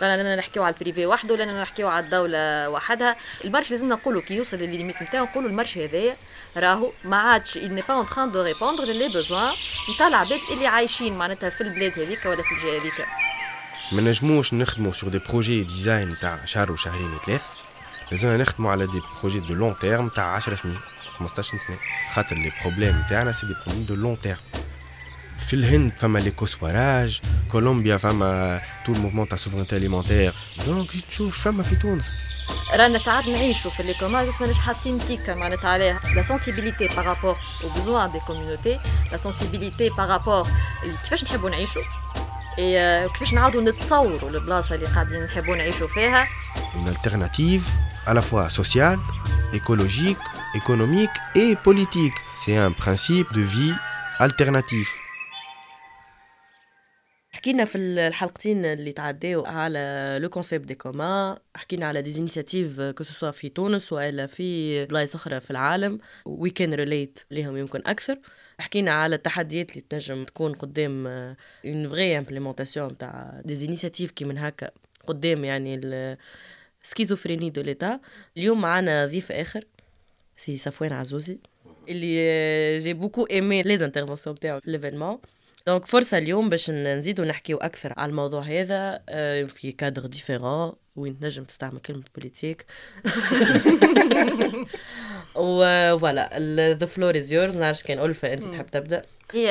لا نحكيو على ال privé وحده ولا نحكيو على الدولة وحدها. ال marché لازم نقولوا كي يوصل لل limite نتاعو نقولوا ال marché هذايا راهو ما عادش il n'est pas en train de répondre les besoins نتاع العباد اللي عايشين معناتها في البلاد هذيك ولا في الجهة هذيك ما نجموش نخدموا sur des projets design تاع شهر وشهرين وثلاث. لازمنا نخدموا على des projets de long terme تاع 10 سنين 15 سنة. خاطر les problèmes تاعنا c'est des problèmes de long terme في الهند فما l'eco-swaraj كولومبيا فما tout le mouvement تاع souveraineté alimentaire donc تشوف فما في تونس رانا ساعات نعيشوا في les communs juste ماناش حاطين étiquette معناتها عليها؟ la sensibilité par rapport aux besoins des communautés la sensibilité par rapport كيفاش نحبوا نعيشوا وكيفاش نعاودوا نتصوروا البلاصة اللي قاعدين نحبوا نعيشوا فيها؟ Une alternative à la fois sociale, écologique, économique et politique. C'est un principe de vie alternatif. حكينا في الحلقتين اللي تعداو على le concept des communs حكينا على des initiatives que في تونس وإلا في بلايص أخرى في العالم. we can relate ليهم يمكن أكثر. حكينا على التحديات اللي تنجم تكون قدام une vraie implémentation تاع des initiatives كي من هكا قدام يعني la schizophrénie de l'État اليوم معنا ضيف آخر سي صفوان عزوزي اللي j'ai beaucoup aimé les interventions تاعو في l'événement donc فرصة اليوم باش نزيدو نحكيو أكثر على الموضوع هذا في cadre différent وين تنجم تستعمل كلمة politique و voilà the floor is yours نعرفش كان ألفة أنت تحب تبدأ؟ هي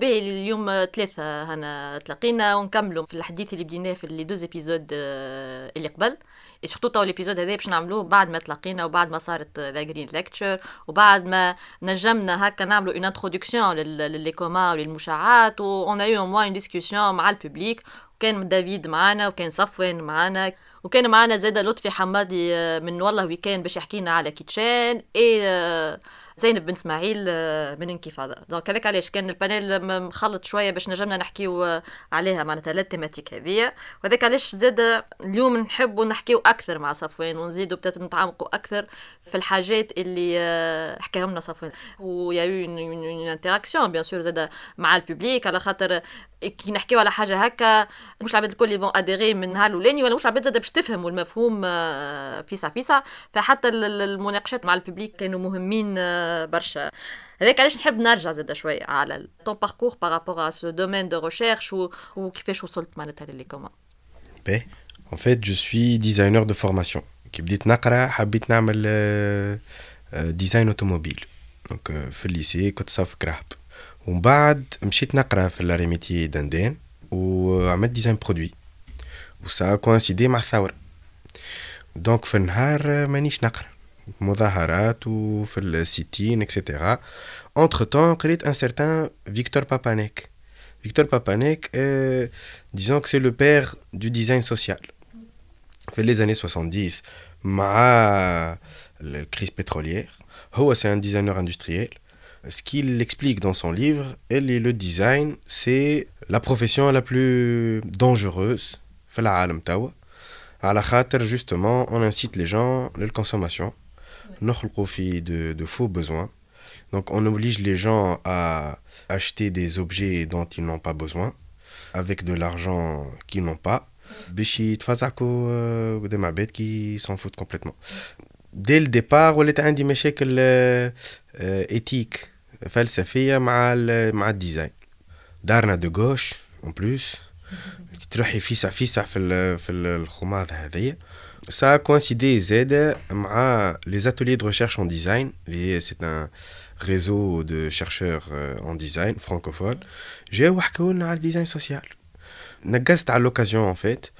باهي اليوم ثلاثة هنا تلاقينا ونكملوا في الحديث اللي بديناه في les deux épisodes اللي قبل. surtout que l'épisode هذا باش نعملوه بعد ما تلاقينا وبعد ما صارت la Green Lecture وبعد ما نجمنا هكا نعملوا une introduction ل les communs وللمشاعات و on a eu au moins une discussion مع ال public. وكان دافيد معانا وكان صفوان معانا. وكان معانا زاد لطفي حمادي من Wallah We Can باش يحكينا على Kidchen et زينب بن إسماعيل آه، من انكفاضه donc هذاك علاش؟ كان ال panel مخلط شوية باش نجمنا نحكيو آه، عليها معناتها la thématique هذيا وهذاك علاش زاد اليوم نحبوا نحكيو أكثر مع صفوان ونزيدوا peut-être نتعمقوا أكثر في الحاجات اللي آه، حكاهم لنا صفوان. و y a une interaction bien sûr زاد مع ال public على خاطر كي نحكيو على حاجة هكا مش العباد الكل اللي vont adhérer من نهار الأولاني ولا مش العباد زاد باش تفهموا المفهوم فيسع فيسع. فحتى المناقشات مع ال public كانوا مهمين برشا. هذاك علاش نحب نرجع زاد شوية على ton parcours par rapport à ce domaine de recherche وكيفاش وصلت معناتها ل les communs Bah En fait, je suis designer de formation. كي بديت نقرأ حبيت نعمل design automobile donc في ال lycée كنت صف كراهب ومن بعد مشيت نقرأ في l'arts et métiers دندان وعملت design produit و ça coïncidait مع الثورة. دونك في النهار مانيش نقرأ. مظاهرات وفي السيتين اكسيتيرا entre temps قريت un certain Victor Papanek Victor Papanek euh, disons que c'est le père du design social في les années 70 مع la crise pétrolière هو c'est un designer industriel ce qu'il explique dans son livre et le design c'est la profession la plus dangereuse في العالم توا على خاطر justement on incite les gens للconsommation de, de faux besoins. Donc on oblige les gens à acheter des objets dont ils n'ont pas besoin, avec de l'argent qu'ils n'ont pas. Bishi euh, des mabet qui s'en foutent complètement. Dès le départ, on était un des éthique, فلسفية مع مع الديزاين. دارنا de gauche en plus. تروحي فيسع فيسع في في الخماض هذيا ça a coïncidé Z les ateliers de recherche en design. C'est un réseau de chercheurs euh, en design francophones. J'ai eu le design social. نقزت على l'occasion en fait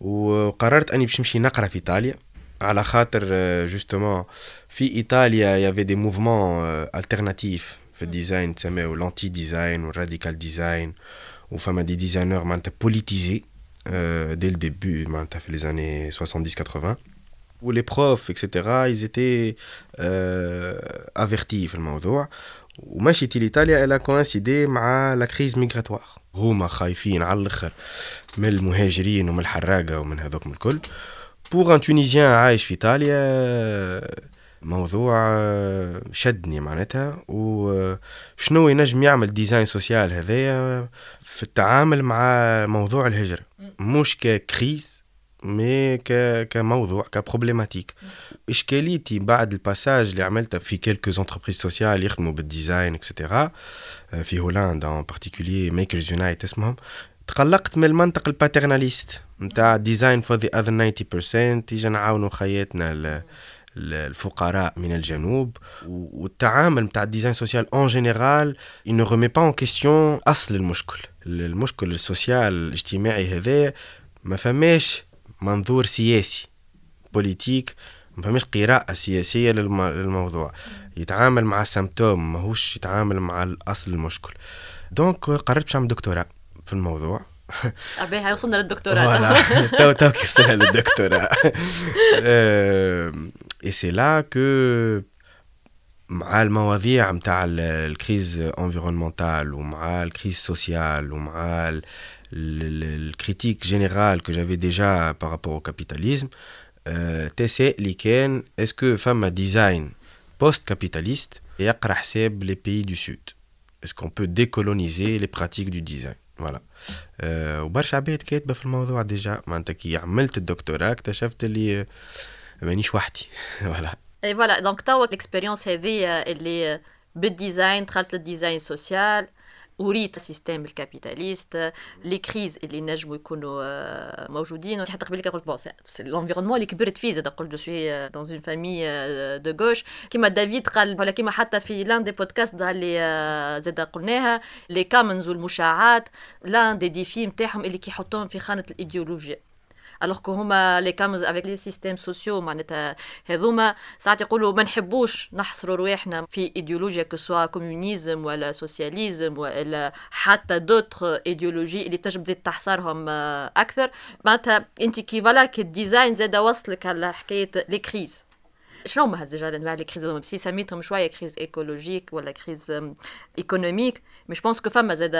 وقررت اني باش نمشي نقرا في ايطاليا على خاطر justement في ايطاليا y avait des mouvements euh, alternatifs في الديزاين تسميو l'anti design ou radical design وفما دي ديزاينر معناتها politisés euh, dès le début, fait les années 70-80, où les profs, etc., ils étaient euh, avertis في الموضوع ومشيت لإيطاليا elle a coïncidé مع la crise migratoire هما خايفين على الآخر من المهاجرين ومن الحراقة ومن هذوك الكل pour un Tunisien عايش في ايطاليا موضوع شدني معناتها وشنو ينجم يعمل design social هذايا في التعامل مع موضوع الهجرة. مش ك crise mais كموضوع ك problématique إشكاليتي بعد ال passage اللي عملته في quelques entreprises sociales يخدموا بال design et cetera في هولندا en particulier Makers Unite اسمهم. تقلقت من المنطق ال paternaliste نتاع design for the other 90% يجي نعاونوا خياتنا الفقراء من الجنوب والتعامل نتاع ال design social en général ne remet pas en question أصل المشكل. المشكل ال social الاجتماعي هذا ما فماش منظور سياسي. politique ما فماش قراءة سياسية للموضوع. يتعامل مع symptôme ماهوش يتعامل مع الأصل المشكل. donc قررت باش نعمل دكتوراه في الموضوع. أبي وصلنا للدكتوراه. تو تو وصلنا للدكتوراه. et c'est là que مع المواضيع متاع ال crise environnementale ومع ال crise sociale ومع le, critique générale que j'avais déjà par rapport au capitalisme, euh, اللي كان, est-ce que فما un design post-capitaliste et les pays du Sud Est-ce qu'on peut décoloniser les pratiques du design Voilà. وبرشا عباد كاتبه في الموضوع déjà معناتها كي عملت الدكتوراه اكتشفت اللي مانيش وحدي فوالا اي فوالا دونك توا ال expérience هذه اللي بال design دخلت لل design social وريت ال système ال capitaliste les crises اللي نجموا يكونوا موجودين حتى قبل قلت bon c'est l'environnement اللي كبرت فيه زاد قلت je suis dans une famille de gauche كيما دافيد قال ولا كيما حتى في l'un des podcasts اللي زاد قلناها les commons والمشاعات l'un des défis نتاعهم اللي كيحطوهم في خانه الايديولوجيا alors que هما les commons avec les systèmes sociaux معناتها هذوما ساعات يقولوا ما نحبوش نحصروا رواحنا في ايديولوجيا que ce soit communisme ولا socialisme ولا حتى d'autres idéologies اللي تجب تزيد تحصرهم أكثر. معناتها أنت كي voilà كي ال design زاد وصلك على حكاية les crises شنو هما déjà الانواع les crises هذوما سميتهم شوية crise écologique ولا crise économique mais je pense que فما زاد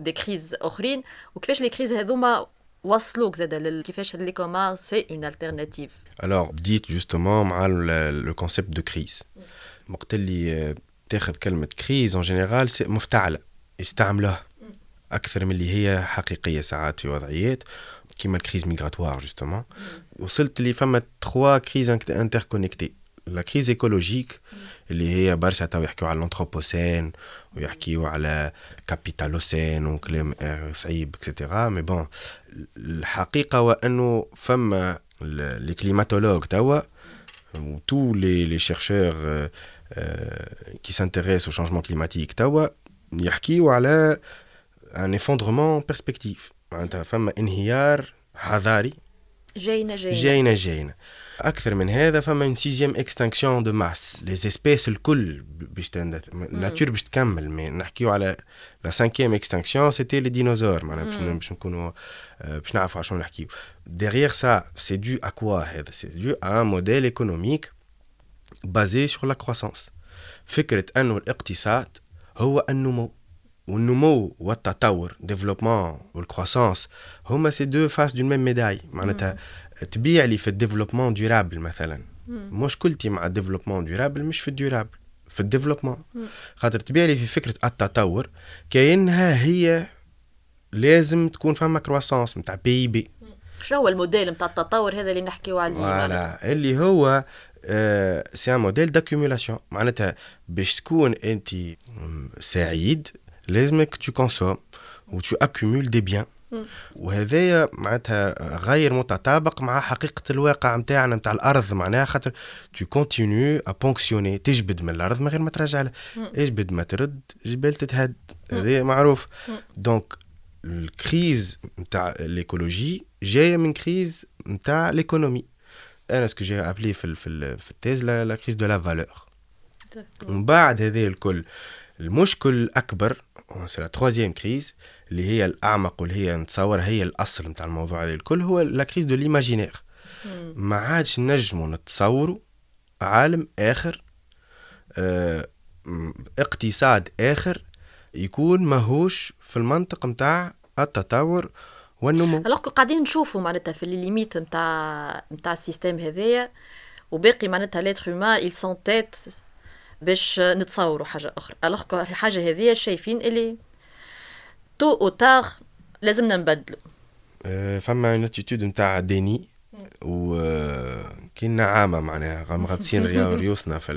des crises أخرين. وكيفاش les crises هذوما وصلوك زاد كيفاش لي كومون سي اون التيرناتيف الوغ بديت جوستومون مع لو كونسيبت دو كريز وقت اللي تاخذ كلمة crise en général مفتعلة يستعملوها أكثر من اللي هي حقيقية ساعات في وضعيات كيما ال crise migratoire justement وصلت لي فما trois crises interconnectées la crise écologique اللي هي برشا تو يحكيو على ال anthropocène ويحكيو على capitalocène وكلام صعيب et cetera mais bon الحقيقة هو إنه فما les climatologues توا و tous les les chercheurs qui s'intéressent au changement climatique توا يحكيو على un effondrement perspective معناتها فما انهيار حضاري. جاينا جاينا جاينا جاينا أكثر من هذا فما une sixième extinction de masse les espèces الكل باش ال nature باش تكمل. mais نحكيو على la cinquième extinction c'était les dinosaures معناها باش نكونوا باش نعرفوا على شنو نحكيو. derrière ça c'est dû à quoi هذا؟ c'est dû à modèle économique basé sur la croissance فكرة أنه الاقتصاد هو النمو. والنمو والتطور développement وال croissance هما c'est deux faces d'une même médaille معناتها تبيع لي في ال développement durable مثلا. مشكلتي مع ال développement durable مش في ال durable في ال développement. خاطر تبيع لي في فكرة التطور كأنها هي لازم تكون فما croissance نتاع PIB شنو هو الموديل نتاع التطور هذا اللي نحكيو عليه؟ voilà. اللي هو c'est un modèle d'accumulation معناتها باش تكون أنت سعيد لازمك tu consommes و tu accumules des biens وهذايا معناتها غير متطابق مع حقيقة الواقع نتاعنا نتاع الأرض. معناها خاطر tu continues à ponctionner تجبد من الأرض من غير ما ترجع لها. اجبد ما ترد جبال تتهد. هذا معروف. donc ال crise نتاع l'écologie جاية من crise نتاع l'économie أنا ce que j'ai appelé في في, في ال thèse la crise de la valeur ومن بعد هذه الكل المشكل الأكبر c'est la troisième crise اللي هي الأعمق واللي هي نتصور هي الأصل نتاع الموضوع هذا الكل هو la crise de l'imaginaire ما عادش نجموا نتصوروا عالم آخر آه اقتصاد آخر يكون ماهوش في المنطق نتاع التطور والنمو. الوغ قاعدين نشوفوا معناتها في الليميت نتاع نتاع السيستم هذايا وباقي معناتها لاتر هيومان ils سون تيت باش نتصوروا حاجة أخرى. الوغ الحاجة هذه شايفين اللي تو أو تار لازمنا نبدلوا فما une attitude نتاع déni و كي نعامه معناها مغطسين ريوسنا في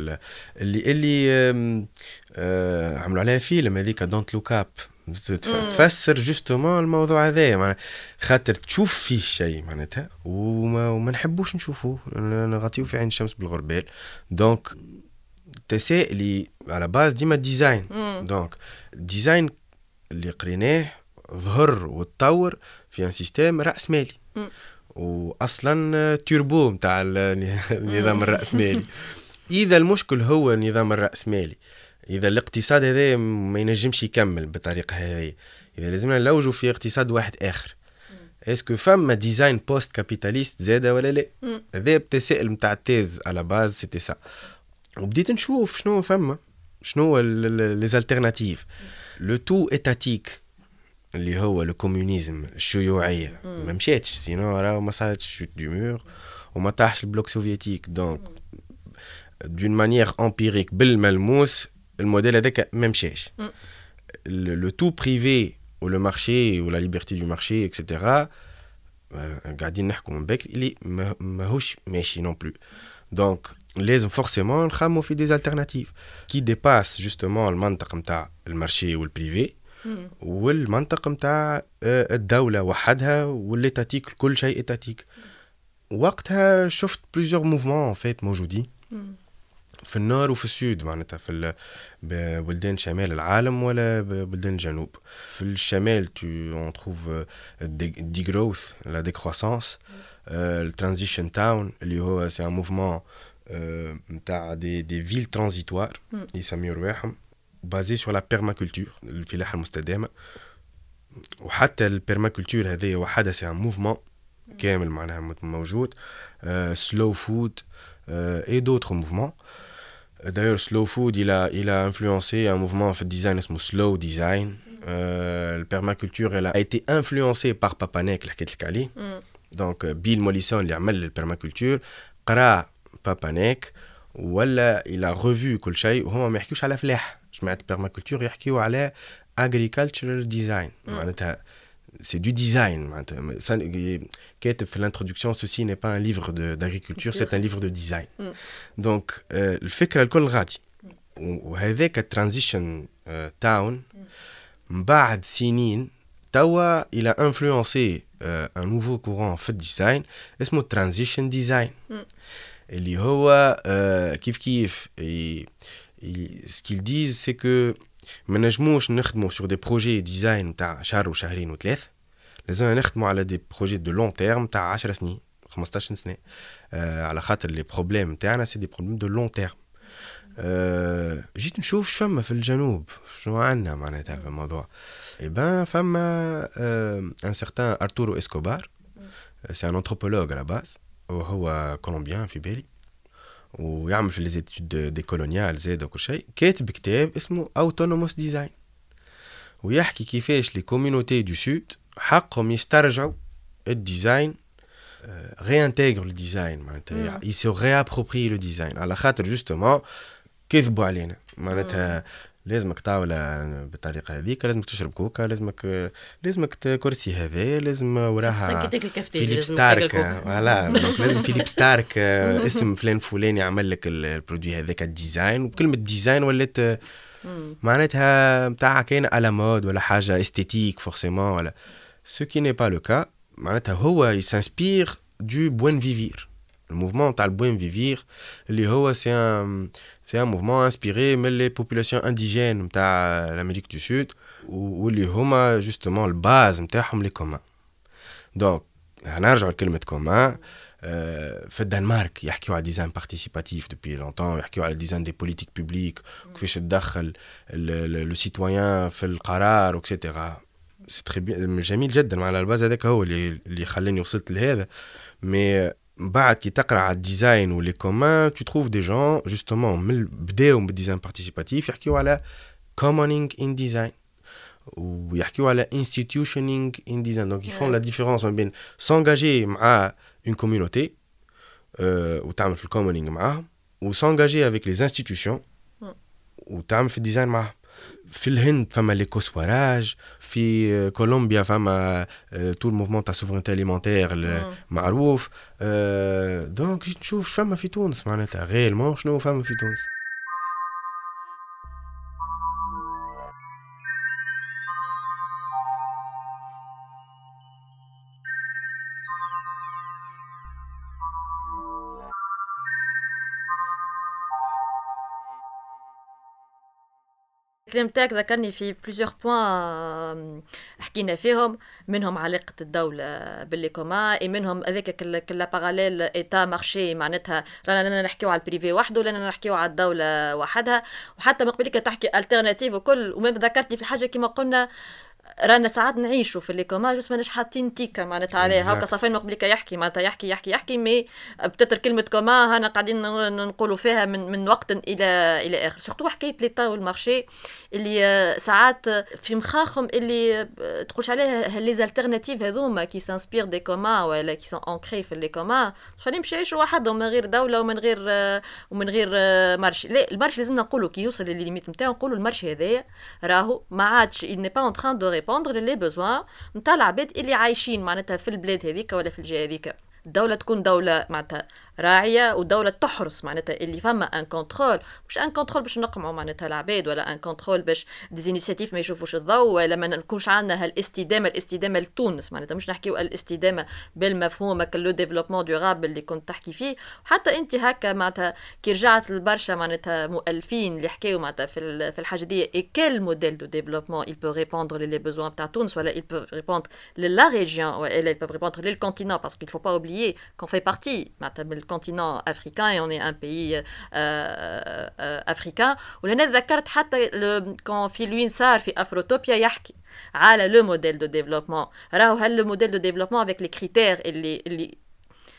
اللي اللي عملوا عليها فيلم هذيك Don't Look Up تفسر justement الموضوع هذايا معناها خاطر تشوف فيه شيء معناتها وما, وما نحبوش نشوفوه نغطيو في عين الشمس بالغربال donc تسائلي à la base ديما design donc design اللي قريناه ظهر وتطور في un système رأس مالي. واصلا توربو نتاع النظام الراسمالي إذا المشكل هو النظام الراسمالي إذا الاقتصاد هذا ما ينجمش يكمل بالطريقة هذه. إذا لازمنا نلوجوا في اقتصاد واحد آخر. est-ce que فما design post-capitaliste زادة ولا لا؟ هذا التساؤل نتاع ال thèse à la base c'était ça وبديت نشوف شنو فما شنو les alternatives le tout étatique اللي هو ال communisme الشيوعيه ما مشاتش sinon راه ما صارتش chute du mur وما طاحش ال bloc soviétique donc d'une manière empirique بالملموس الموديل هذاك ما مشاش le tout privé و le marché و la liberté de marché et cetera قاعدين نحكوا من بكري اللي ماهوش ماشي non plus donc لازم forcément نخمو في des alternatives qui dépassent justement المنطق نتاع ال marché وال privé والمنطق نتاع الدولة وحدها وال étatique كل شيء étatique وقتها شفت plusieurs mouvements فات موجودين في ال Nord وفي ال Sud معناتها في بلدان شمال العالم ولا بلدان الجنوب في الشمال tu en trouves degrowth la décroissance ال transition town اللي هو c'est un mouvement نتاع des des villes transitoires يسميو رواحهم basés sur la permaculture الفلاحه المستدامه وحتى ال permaculture هذه وحدها c'est un mouvement كامل معناها موجود Slow Food et d'autres mouvements D'ailleurs, Slow Food, il a, il a influencé un mouvement de design اسمه Slow Design. Euh, la permaculture, elle a été influencée par Papanek, اللي حكيت لك عليه. Donc, Bill Mollison اللي عمل البرماكولتور قرا بابانيك ولا il a revu كل شيء وهما ما يحكيوش على فلاح جماعة البرماكولتور يحكيو على agricultural design معناتها c'est du design. L'introduction, ceci n'est pas un livre d'agriculture, c'est un livre de design. Mm. Donc, le fait que l'alcool radi, وهذاك transition town بعد سنين توا il a influencé un nouveau courant في الديزاين اسمه transition design اللي هو كيف كيف. ce qu'ils disent c'est que ما نجموش نخدموا sur des projets design تاع شهر وشهرين وثلاث. لازم نخدموا على des projets de long terme تاع 10 سنين 15 سنة. آه على خاطر les problèmes نتاعنا c'est des problèmes de long terme آه جيت نشوف فما في الجنوب شنو عندنا معناتها في الموضوع. eh ben فما آه un certain Arturo Escobar c'est un anthropologue à la base وهو colombien في بالي ويعمل في les études décoloniales زادة وكل شيء كاتب كتاب اسمه Autonomous Design ويحكي كيفاش les communities du Sud حقهم يسترجعوا ال design le design معناتها se réapproprient le design على خاطر justement كذبوا علينا معناتها لازمك طاولة بالطريقة هذيك لازمك تشرب كوكا لازمك لازمك كرسي هذا لازم وراها فيليب ستارك. voilà لازم فيليب ستارك اسم فلان فلاني عمل لك ال produit هذاك ال design. وكلمة design ولات معناتها نتاع كاين à la mode ولا حاجة esthétique forcément ولا. Ce qui n'est pas le cas, il s'inspire du buen vivir. Le mouvement tal buen vivir, c'est un, c'est un mouvement inspiré mais les populations indigènes de l'Amérique du Sud, où les homa justement le base les communs. Donc, هنرجع لكلمة كومان في الدنمارك يحكيوا على ديزاين بارتيسيباتيف دوبي لونتون يحكيوا على ديزاين دي بوليتيك بوبليك وكيفاش تدخل le citoyen في القرار et cetera c'est très bien جميل جدا على ال base هذاك هو اللي اللي خلاني وصلت لهذا mais بعد كي تقرا على ال design ولي comment tu trouves des gens justement من بداو بال design participatif يحكيو على commoning in design ويحكيو على institutioning in design donc ils font la différence ما بين s'engager مع une community وتعمل في ال commoning معاهم و s'engager avec les institutions وتعمل في ال design معاهم في الهند فما l'eco-swaraj في كولومبيا فما tout ال mouvement تاع souveraineté alimentaire معروف donc نشوف فما في تونس معناتها vraiment شنو فما في تونس. الكلام تاعك ذكرني في plusieurs points حكينا فيهم منهم علاقة الدولة باللي commun منهم هذاك كل parallèle État marché معناتها رانا نحكيو على ال privé وحده ولا نحكيو على الدولة وحدها. وحتى من قبلك تحكي alternative وكل وما ذكرتني في الحاجة كما قلنا رانا ساعات نعيشوا في les communs بس ماناش حاطين étiquette معناتها عليها. هكا صافي مقبلك يحكي معناتها يحكي يحكي يحكي mais peut-être كلمة commun هنا قاعدين نقولوا فيها من من وقت إلى إلى آخر. surtout حكاية l'État وال marché اللي ساعات في مخاخهم اللي تقولش عليها les alternatives هذوما qui s'inspirent des communs ولا qui sont ancrées في les communs خليهم باش يعيشوا وحدهم من غير دولة ومن غير ومن غير marché. لا ال marché لازمنا نقولوا كي يوصل للل limite نتاعو نقولوا ال marché هذايا راهو ما عادش il n'est pas en train de répondre les besoins نتاع العباد اللي عايشين معناتها في البلاد هذيك ولا في الجهة هذيك الدولة تكون دولة معناتها راعية ودوله تحرس معناتها اللي فما un contrôle مش un contrôle باش نقمعوا معناتها العباد ولا un contrôle باش des initiatives ما يشوفوش الضوء ولا ما نكونش عندنا هالاستدامة. الاستدامة لتونس معناتها مش نحكيو الاستدامة بالمفهوم le développement durable اللي كنت تحكي فيه. وحتى انت هكا معناتها كي رجعت لبرشا معناتها مؤلفين اللي حكاو معناتها في في الحاجة des et quel modèle de développement il peut répondre les besoins تاع تونس ولا il peut répondre la région ولا il peut répondre les continents parce qu'il faut pas oublier qu'on fait partie معناتها continent africain et on est un pays euh, euh, africain ولهنا ذكرت حتى كون فلوين صار في افروتوبيا يحكي على le modèle de développement راهو هال le modèle de développement avec les critères اللي اللي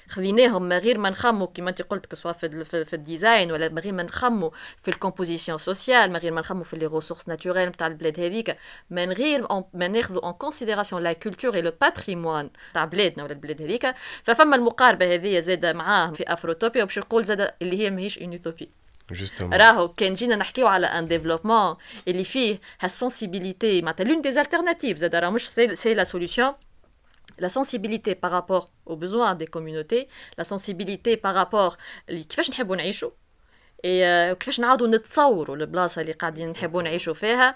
خذيناهم من غير ما نخمو كيما انت قلت que ce soit في, في, في ال design ولا من غير ما نخمو في ال composition sociale من غير ما نخمو في les ressources naturelles نتاع البلاد هذيك من غير ما ناخذوا en considération la culture et le patrimoine تاع بلادنا ولا البلاد هذيك. ففما المقاربة هذه زاده معاه في افروتوبيا وباش نقول زاده اللي هي ماهيش une utopie راهو كان جينا نحكيو على un développement اللي فيه هال sensibilité معناتها l'une des alternatives زاد راه مش c'est la solution la sensibilité par rapport aux besoins des communautés la sensibilité par rapport كيفاش نحبوا نعيشوا وكيفاش نعاودوا نتصوروا البلاصه اللي قاعدين نحبوا نعيشوا فيها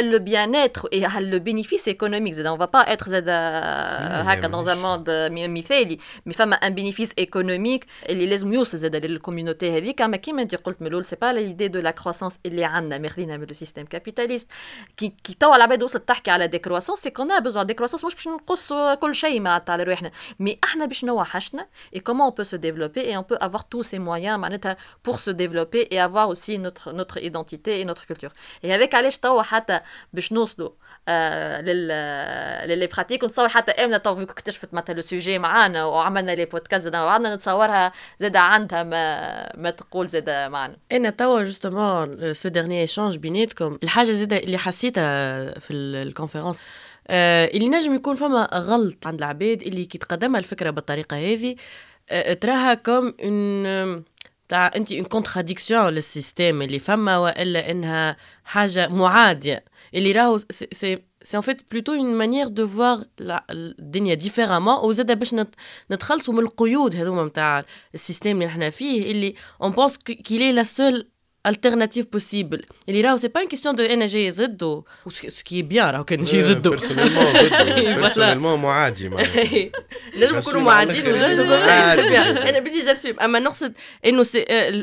le bien-être et le bénéfice économique. On va pas être dans un monde مثالي mais فما un bénéfice économique اللي لازم يوصل زاد لل community هذيك اما كيما انت قلت ملول c'est pas l'idée de la croissance اللي عندنا ماخذينها من le système capitaliste كي كي توا العباد وصلت تحكي على décroissance c'est qu'on besoin décroissance مش باش نقصوا كل شيء معناتها على رواحنا mais إحنا باش نوحشنا et comment on peut se développer et on peut avoir tous ces moyens معناتها pour se développer et avoir aussi notre notre identité et notre culture. Et avec علاش توا حتى باش نوصلوا آه لل les pratiques ونتصور حتى امنا تو اكتشفت مثلا le sujet معانا وعملنا les podcasts زاد وعدنا نتصورها زاد عندها ما ما تقول زاد معنا إنا توا justement ce dernier échange بيناتكم. الحاجة زاد اللي حسيتها في ال conférence آه اللي نجم يكون فما غلط عند العباد اللي كي تقدمها الفكرة بالطريقة هذه آه تراها comme un تاع انت une contradiction لل système اللي فما وإلا إنها حاجة معادية. اللي راهو c'est c'est en fait plutôt une manière de voir الدنيا différemment وزاد باش نتخلصوا من القيود هذوما نتاع ال système اللي نحنا فيه اللي on pense qu'elle est la seule alternative possible. اللي راهو c'est pas une question de أنا جاي ضده ce qui est bien راهو كان نجي ضده personnellement معادي نجم نكونوا معادين وضده كل شيء أنا بدي j'assume اما نقصد انه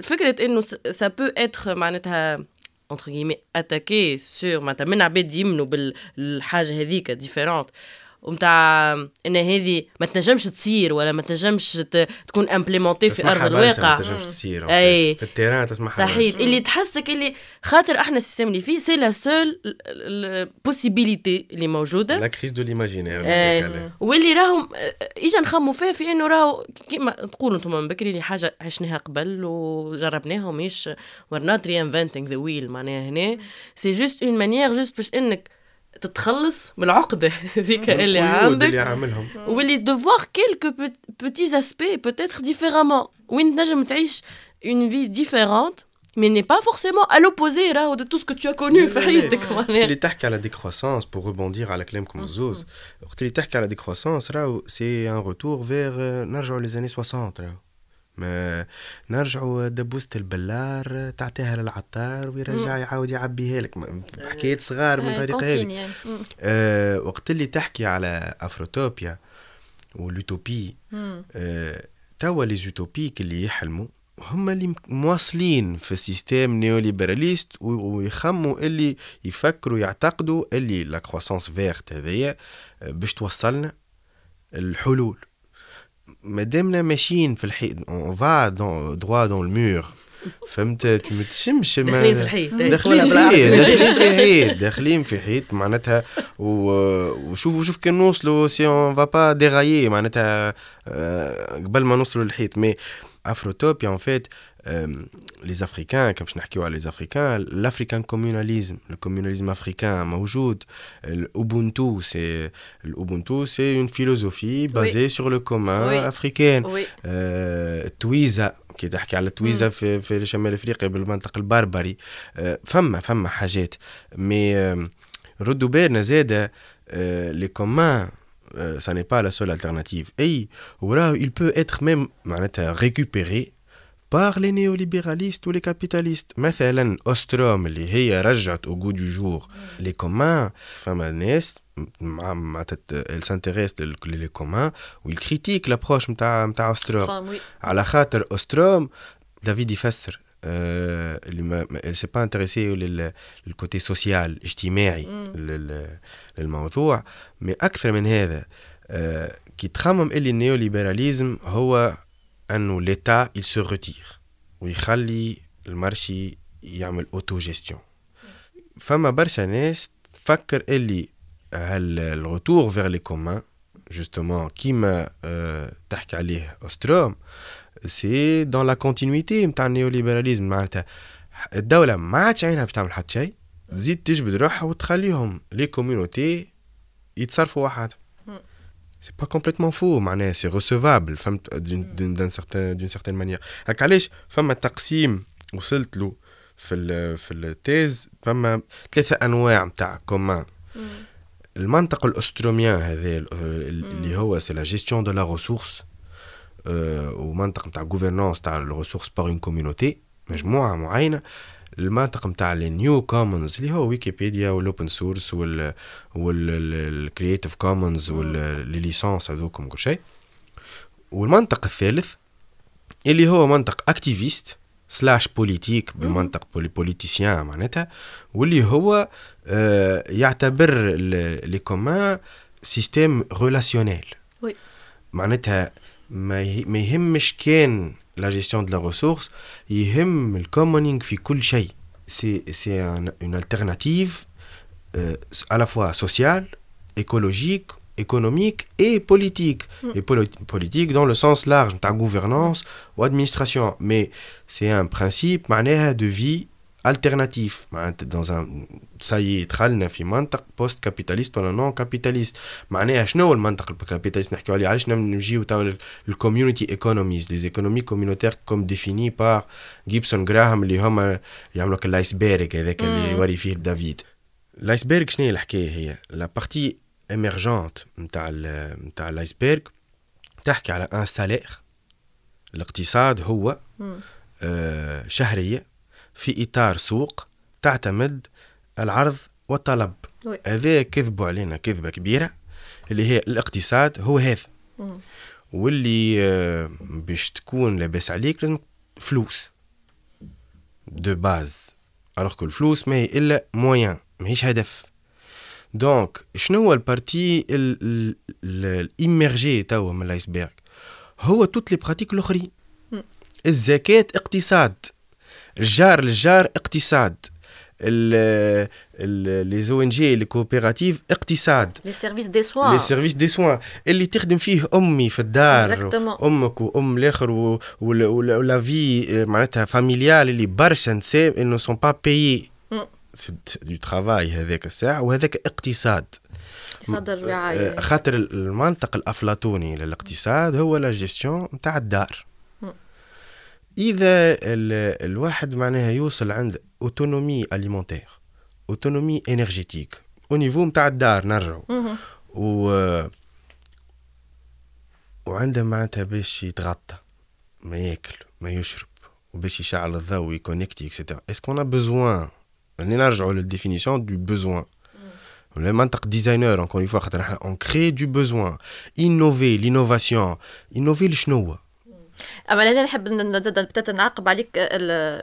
فكره انه ça peut être معناتها entre guillemets attaqué sur معناتها من عباد يمنوا بالحاجة هذيك différente ومتاع إن هذه ما تنجمش تصير ولا ما تنجمش تكون implémentée في أرض الواقع. ما تنجمش تصير أي. في ال terrain تسمعها صحيح. اللي تحسك اللي خاطر إحنا ال système اللي فيه c'est la seule possibilité اللي موجودة. لا crise de l'imaginaire واللي راهم إجا نخموا فيها في إنه راهو كيما تقولوا أنتم من بكري اللي حاجة عشناها قبل وجربناها مش we're not reinventing the wheel معناها هنا. c'est juste une manière juste باش إنك تتخلص من العقدة ذيك اللي عندك اللي عاملهم واللي devoir quelques petits aspects peut-être différemment وين تنجم تعيش une vie différente mais n'est pas forcément à l'opposé de tout ce que tu as connu في حياتك اللي تحكي على décroissance pour rebondir على كلامكم الزوز وقت اللي تحكي على décroissance راهو سي ان retour vers نرجعوا les années 60 راهو ما نرجعوا دبوسة البلار تعطيها للعطار ويرجع يعاود يعبيها لك حكاية صغار من طريقة هذه أه وقت اللي تحكي على أفروتوبيا و l'utopie أه توا les utopiques اللي يحلموا هم اللي مواصلين في ال système néolibéraliste ويخموا اللي يفكروا يعتقدوا اللي la croissance verte هذيا آه، باش توصلنا الحلول. مادامنا ماشيين في الحيط on va droit dans le mur فهمت؟ ما تشمش داخلين في الحيط. داخلين في الحيط داخلين في حيط داخلين في حيط معناتها. وشوفوا شوف كان نوصلوا si on va pas dérailler معناتها آه، قبل ما نوصلوا للحيط. mais Afrotopia, en fait, euh, les Africains, comme je n'ai les Africains, l'African communalisme, le communalisme africain, موجود, l'Ubuntu, c'est l'Ubuntu, c'est une philosophie basée oui. sur le commun oui. africain. Oui. Euh, Twiza, كي تحكي على تويزا في في شمال افريقيا بالمنطقه البربري فما فما حاجات مي ردوا بالنا زاده لي كومان euh, ça n'est pas la seule alternative. Et voilà, il peut être même récupéré par les néolibéralistes و les capitalistes مثلا اوستروم اللي هي رجعت au jour de les communs فما ناس مع مع ال s'intéressent les communs وي critique l'approche نتاع نتاع اوستروم على خاطر اوستروم دافيد يفسر اللي s'est pas intéressé لل côté social اجتماعي للموضوع mais أكثر من هذا كي تخمم اللي ال néolibéralisme هو انه l'État il se retire. ويخلي ال marché يعمل اوتو جيستيون فما برشا ناس تفكر اللي هال retour vers les communs justement كيما أه تحكي عليه اوستروم c'est dans la continuité نتاع ال néolibéralisme. معناتها الدولة ما عادش عينها باش تعمل حتى شيء. تزيد تجبد روحها وتخليهم les community يتصرفوا وحدهم c'est pas complètement faux معناها c'est recevable فهمت d'une certaine d'une certaine manière هاك علاش فما تقسيم وصلت له في ال في ال thèse فما ثلاثة انواع نتاع communs المنطق ال ostromien هذا اللي هو c'est la gestion de la ressource ومنطق نتاع gouvernance تاع ال ressource par une community مجموعه معينه المنطق نتاع ال new commons اللي هو ويكيبيديا وال open source وال وال creative commons واللي licence هذوكم كل شيء. والمنطق الثالث اللي هو منطق activiste slash politique بمنطق politicien معناتها واللي هو آه يعتبر les communs سيستيم ريلاسيونيل معناتها ما يهمش كان لا جيستيون دو لا ريسورس يهم الكومونينغ في كل شيء سي سي اون التيرناتيف à la fois sociale, écologique, économique et politique. Mm. Et politique dans le sens large, ta gouvernance ou administration. Mais c'est un principe de vie alternatif. Dans un ça y دخلنا في منطق post-capitaliste ولا non-capitaliste معناها شنو المنطق ال capitaliste نحكيو عليه علاش نجيو توا ال community economies les économies communautaires comme définies par جيبسون جراهام اللي هما يعملوا ال iceberg هذاك اللي يوري فيه دافيد ال iceberg شنو هي الحكاية هي la partie émergente نتاع نتاع ال iceberg تحكي على ان salaire الاقتصاد هو شهريه في إطار سوق تعتمد العرض والطلب. هذا كذبوا علينا كذبة كبيرة اللي هي الاقتصاد هو هذا. واللي آه، باش تكون لاباس عليك لازم فلوس. de base alors que الفلوس ما هي الا moyen ماهيش هدف donc شنو هو ال partie émergée توا من ال iceberg هو toutes les pratiques الأخرين. الزكاة اقتصاد. الجار للجار اقتصاد. les ONG les coopératives اقتصاد. les services des soins les services des soins اللي تخدم فيه أمي في الدار. Exactement. أمك وأم الآخر ولا في معناتها familial اللي برشا نساء ne sont pas payées c'est du travail هذاك الساعة وهذاك اقتصاد. اقتصاد الرعاية. خاطر المنطق الأفلاطوني للاقتصاد هو لا جيستيون نتاع الدار. إذا الواحد معناها يوصل عند autonomie alimentaire autonomie énergétique au niveau نتاع الدار نرجعوا و وعنده معناتها باش يتغطى ما ياكل ما يشرب وباش يشعل الضوء وي connecté et cetera est-ce que a besoin اللي نرجعوا لل définition de besoin ولا منطق designer encore une fois خاطر إحنا on crée de besoins innover l'innovation innover لشنو أما أنا نحب نزيد نعقب عليك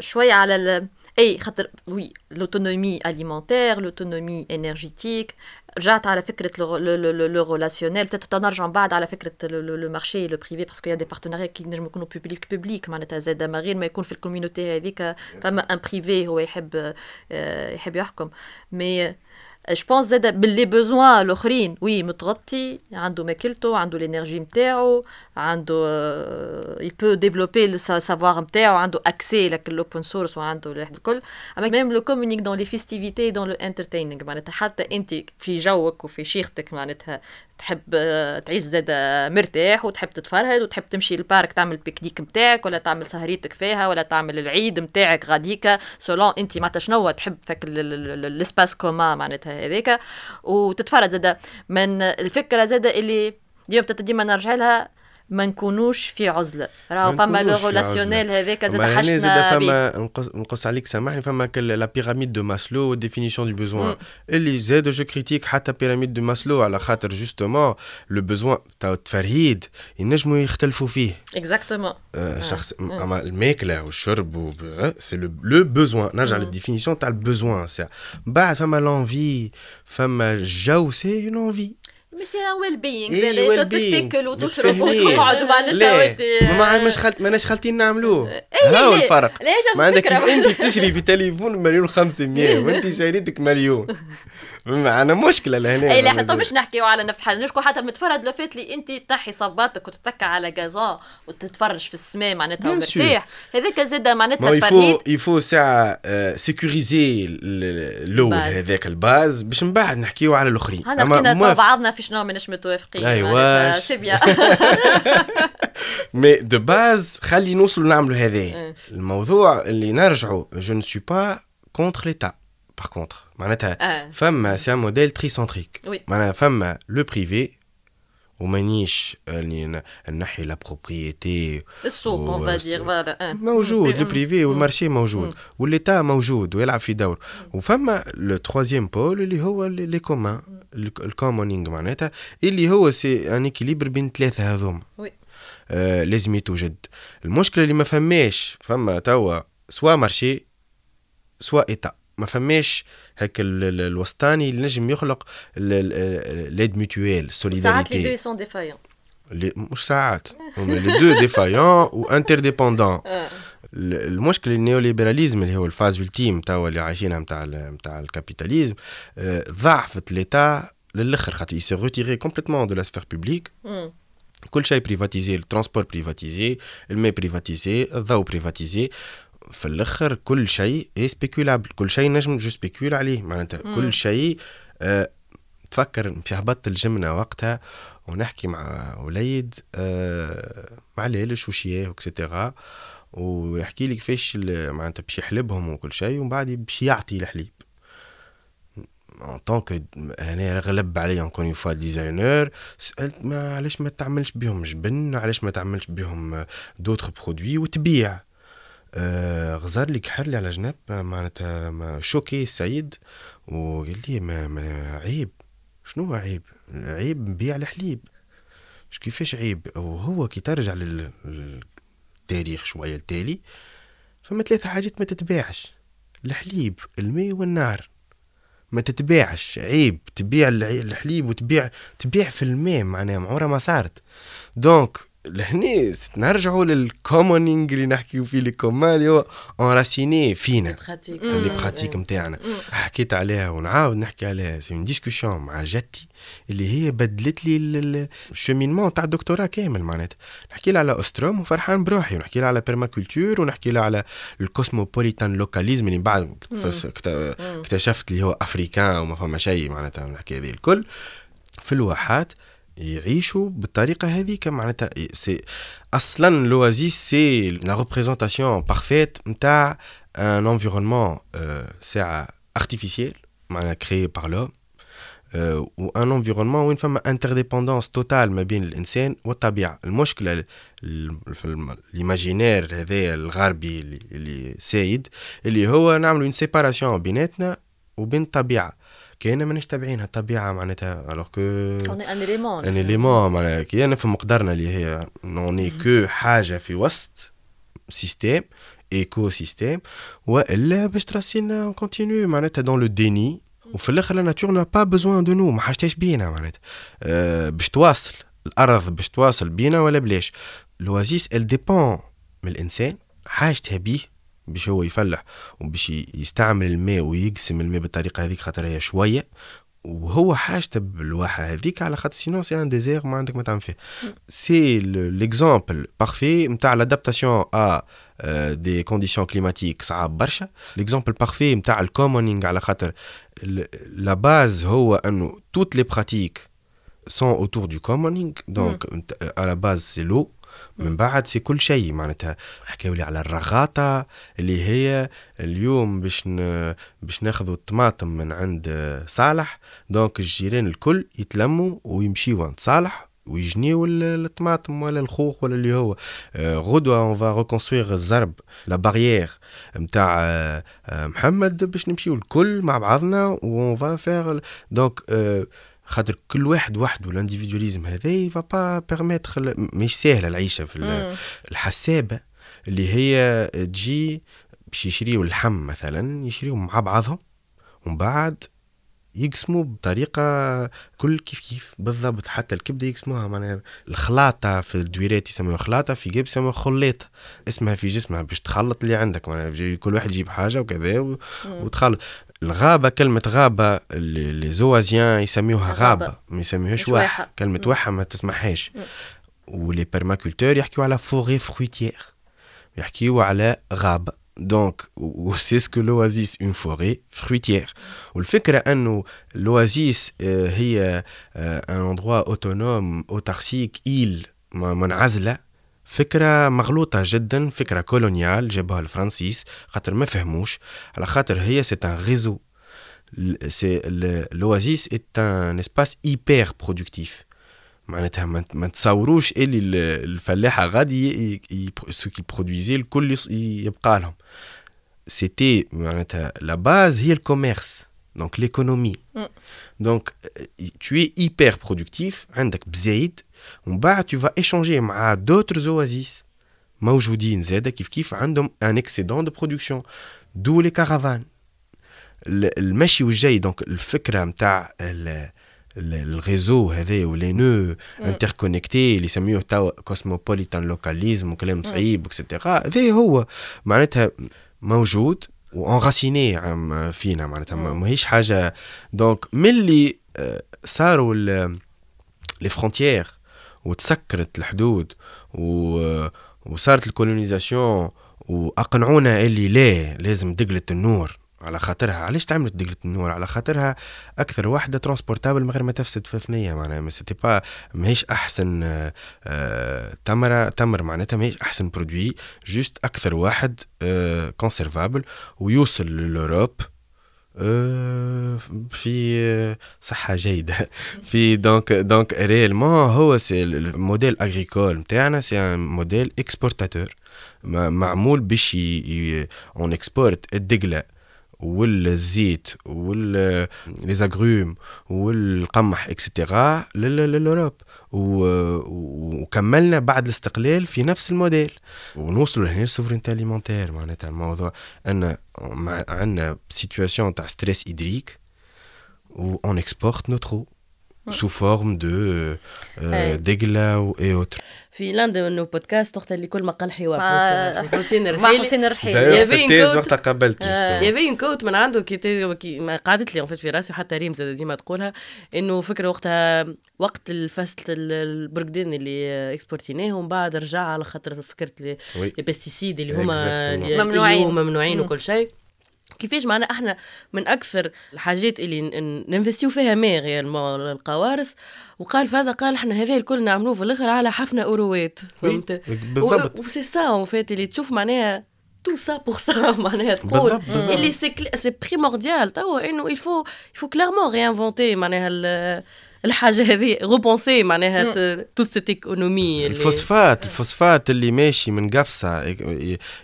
شوية على اي خاطر oui l'autonomie alimentaire l'autonomie énergétique رجعت على فكرة le relationnel بتات نرجع من بعد على فكرة le marché le privé parce que y a des partenariats كي نجم يكونوا public public معناتها زاد ما غير ما يكون في الكوميونيتي هذيك فما un privé هو يحب يحب يحكم. mais je pense زاد باللي besoins الاخرين oui متغطي عنده ماكلته عنده ال énergie نتاعو عنده il peut développer le savoir نتاعو عنده accès لك ال open source وعنده الكل اما même le commun nique dans les festivités dans le entertaining معناتها حتى انت في جوك وفي شيختك معناتها تحب تعيش زاد مرتاح وتحب تتفرهد وتحب تمشي ال parc تعمل pique-nique نتاعك ولا تعمل سهريتك فيها ولا تعمل العيد نتاعك غاديكا selon انت معناتها شنو تحب فك ال espace commun معناتها هذاك وتتفرج زاد من الفكرة زاد اللي ديما ديما نرجع لها ما نكونوش في عزلة. راهو فما le relationnel هذاك زاد حشنا زاد فما نقص عليك سامحني فما la pyramide de ماسلو définition de besoin اللي زاد je critique حتى pyramide de ماسلو على خاطر justement le besoin تاع التفرهيد ينجموا يختلفوا فيه. exactement شخص أما الماكلة والشرب c'est le besoin نرجع لل définition تاع ال besoin بعد فما لونفي فما الجو سي اون انفي ان ويل بينغ زاد تاكل وتشرب وتقعد معناتها ما مش خلت ماناش خالتين نعملوه. هاو الفرق. ما عندك أنت تشري في تليفون مليون 500 وأنت شريتك مليون. معنا مشكلة لهنا اي لا حتى مش نحكيو على نفس الحاجة نشكو حتى متفرد لو فات لي انت تنحي صباتك وتتكى على غازون وتتفرج في السماء معناتها ومرتاح هذاك زاد معناتها يفو يفو ساعه sécuriser الأول هذاك ال base باش من بعد نحكيو على الأخرين. أما بعضنا في شنو ماناش متوافقين ايوا c'est bien mais de base خلي نوصلوا نعملوا هذا. الموضوع اللي نرجعوا je ne suis pas contre l'État par contre. معناتها آه. فما c'est un modèle tricentrique معناتها فما le privé ومانيش نحي la propriété السوق on va dire voilà موجود le privé وال marché موجود و l'État موجود ويلعب في دور وفما le troisième pôle اللي هو les communs ال commoning معناتها اللي هو c'est un équilibre بين ثلاثة هذوما آه لازم يتوجد المشكلة اللي ما فماش فما توا soit marché soit État ما فماش هيك الوسطاني اللي نجم يخلق l'aide mutuelle solidarité ساعات les deux sont défaillants مش ساعات. هما les deux défaillants و interdépendants المشكل ال néolibéralisme اللي هو ال phase ultime توا اللي عايشينها نتاع نتاع ال capitalisme ضعفت l'État للآخر خاطر il s'est retiré complètement de la sphère publique كل شيء privatisé ال transport privatisé الماء privatisé الضوء privatisé في الآخر كل شيء est spéculable كل شيء نجم je spécule عليه. معناتها كل شيء أه تفكر في هبط الجمنة وقتها ونحكي مع وليد أه مع ليلش وشياه وكسيتيرا ويحكي لي كيفاش معناتها باش يحلبهم وكل شيء ومن بعد باش يعطي الحليب. ان طونك هنا غلب علي اونكور فوا ديزاينر سألت ما علاش ما تعملش بهم جبن؟ علاش ما تعملش بهم دوتر برودوي وتبيع؟ آه غزار لي كحر لي على جنب معناتها شوكي السعيد وقال لي ما, ما عيب. شنو عيب؟ عيب نبيع الحليب. مش كيفاش عيب؟ وهو كي ترجع للتاريخ شوية التالي فما ثلاثة حاجات ما تتباعش. الحليب الماء والنار. ما تتباعش. عيب تبيع الحليب وتبيع تبيع في الماء معناها عمرها ما صارت. donc لهني نرجعوا لل commoning اللي نحكيو فيه les communs اللي هو enraciné فينا. les pratiques نتاعنا حكيت عليها ونعاود نحكي عليها. c'est une discussion مع جدتي اللي هي بدلت لي ال cheminement تاع الدكتوراه كامل معناتها. نحكي لها على أستروم وفرحان بروحي ونحكي لها على permaculture ونحكي لها على ال cosmopolitan localism اللي بعد اكتشفت اللي هو africain وما فما شيء معناتها نحكي هذه الكل. في الواحات يعيشوا بالطريقة هذيك معناتها c'est أصلا l'oasis c'est la représentation parfaite نتاع un environnement ساعة artificiel معناها créé par l'homme و un environnement وين فما interdépendance totale ما بين الإنسان والطبيعة. المشكلة في ال imaginaire هذايا الغربي اللي سايد اللي هو نعملوا une séparation بيناتنا وبين الطبيعة. كاين مانيش تابعينها الطبيعه معناتها alors que ان اليمون ان معناتها كي نفهم مقدارنا اللي هي نوني كو حاجة في وسط سيستيم ايكو سيستيم وإلا باش ترسينا كونتينيو معناتها دون لو ديني وفي الآخر لا ناتور نا با بوزوان دو نو ما حاجتهاش بينا معناتها. أه باش تواصل الأرض باش تواصل بينا ولا بلاش. لوازيس ال ديبون من الإنسان حاجتها بيه باش هو يفلح وباش يستعمل الماء ويقسم الماء بالطريقة هذيك خاطر هي شوية. وهو حاجته بالواحة هذيك على خاطر sinon c'est un désert ما عندك ما تعمل فيه. c'est l'exemple parfait نتاع l'adaptation à des conditions climatiques صعاب برشا. l'exemple parfait نتاع ال commoning على خاطر la base هو إنه toutes les pratiques sont autour du commoning donc على base c'est l'eau من بعد c'est كل شيء. معناتها حكاو لي على الرغاطة اللي هي اليوم باش ن... باش ناخذوا الطماطم من عند صالح. donc الجيران الكل يتلموا ويمشيوا عند صالح ويجنيو الطماطم ولا الخوخ ولا اللي هو. غدوة on va reconstruire الزرب la barrière نتاع محمد باش نمشيو الكل مع بعضنا on va faire donc خاطر كل واحد وحده ال individualisme هذا va pas permettre مش سهله العيشة في الحسابة اللي هي تجي باش يشريو اللحم مثلا يشريو مع بعضهم ومن بعد يقسموا بطريقة كل كيف كيف. بالضبط حتى الكبدة يقسموها معناها الخلاطة في الدويرات يسموها خلاطة في جيب يسموها خليطه اسمها في جسمها باش تخلط اللي عندك معناها كل واحد يجيب حاجة وكذا وتخلط. الغابة كلمة غابة لي زوازيان يسميوها غابة. ما يسميوهاش واحة كلمة واحة ما تسمعهاش. و les permaculteurs يحكيو على forêt fruitière يحكيو على غابة. donc و c'est ce que l'oasis une forêt fruitière والفكرة أنه l'oasis هي un endroit autonome autarcique île منعزلة. فكرة مغلوطة جدا فكرة coloniale جابوها الفرنسيس خاطر ما فهموش. على خاطر هي c'est un réseau c'est l'oasis est un espace hyper productif معناتها ما تصوروش اللي الفلاحة غادي ce qu'ils produisent الكل يبقى لهم. c'était معناتها la base هي ال commerce. donc l'économie donc tu es hyper productif عندك بزايد tu vas échanger مع d'autres oasis. موجودين زاده كيف كيف عندهم un excédent de production de les caravanes المشي والجاي donc الفكرة نتاع ال réseau هذا و les nœuds interconnectés اللي يسميوه توا cosmopolitan localism وكلام صعيب extra هذا هو معناتها موجود و enraciné فينا معناتها ماهيش حاجة donc ملي صاروا les frontières وتسكرت الحدود و وصارت ال colonisation وأقنعونا اللي لا لازم دقلة النور على خاطرها. علاش تعملت دقلة النور؟ على خاطرها أكثر واحدة transportable من غير ما تفسد في ثنيه معناها. ما c'était pas ماهيش أحسن آه تمرة تمر معناتها ماهيش أحسن produit juste أكثر واحد آه conservable ويوصل l'Europe في صحة جيدة. في donc donc réellement هو c'est ال modèle agricole نتاعنا c'est modèle exportateur معمول باش on exporte الدقله والزيت وال les agrumes والقمح extra لل Europe وكملنا بعد الاستقلال في نفس الموديل. ونوصلوا لهنا ال souveraineté alimentaire معناتها الموضوع أن عندنا situation تاع stress hydrique و on exporte notre eau sous forme de دقله اي اوتر في لندن انه بودكاست وقت اللي كل ما قال حوار حسين الرحيلي حسين الرحيلي يافي وقت قابلت يافي كوت من عنده كي قعدت لي في راسي وحتى ريم زاد ديما تقولها إنه فكرة وقتها وقت الفصل البرقدين اللي اكسبورتيناه ومن بعد رجع على خاطر فكرة البستيسيد اللي هما ممنوعين. ممنوعين وكل شيء. كيفاش معنا إحنا من أكثر الحاجات اللي ن investiو فيها mais réellement القوارص. وقال فازا قال إحنا هذا الكل نعملوه في الآخر على حفنة أوروات فهمت؟ بالضبط. و c'est ça en fait اللي تشوف معناها tout ça pour ça معناها تقول. إللي c'est c'est primordial توا إنه il faut il faut clairement réinventer معناها الحاجة هذه repenser معناها toute cette économie الفوسفات الفوسفات اللي ماشي من قفصة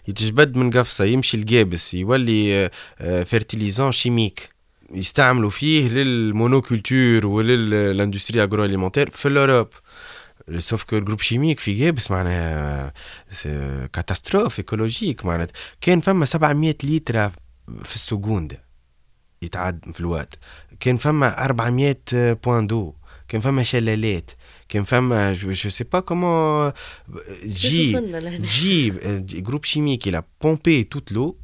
يتجبد من قفصة يمشي القابس يولي fertilisant chimique يستعملوا فيه لل monoculture ولل industrie agroalimentaire في ال Europe. sauf que ال groupe chimique في جابس معناها catastrophe écologique معناتها كان فما 700 لتر في ال seconde يتعد في الوقت. كان فما 400 points d'eau كان فما شلالات كان فما je sais pas comment j'ai جي جروب شيميك إلى بومبي توت لو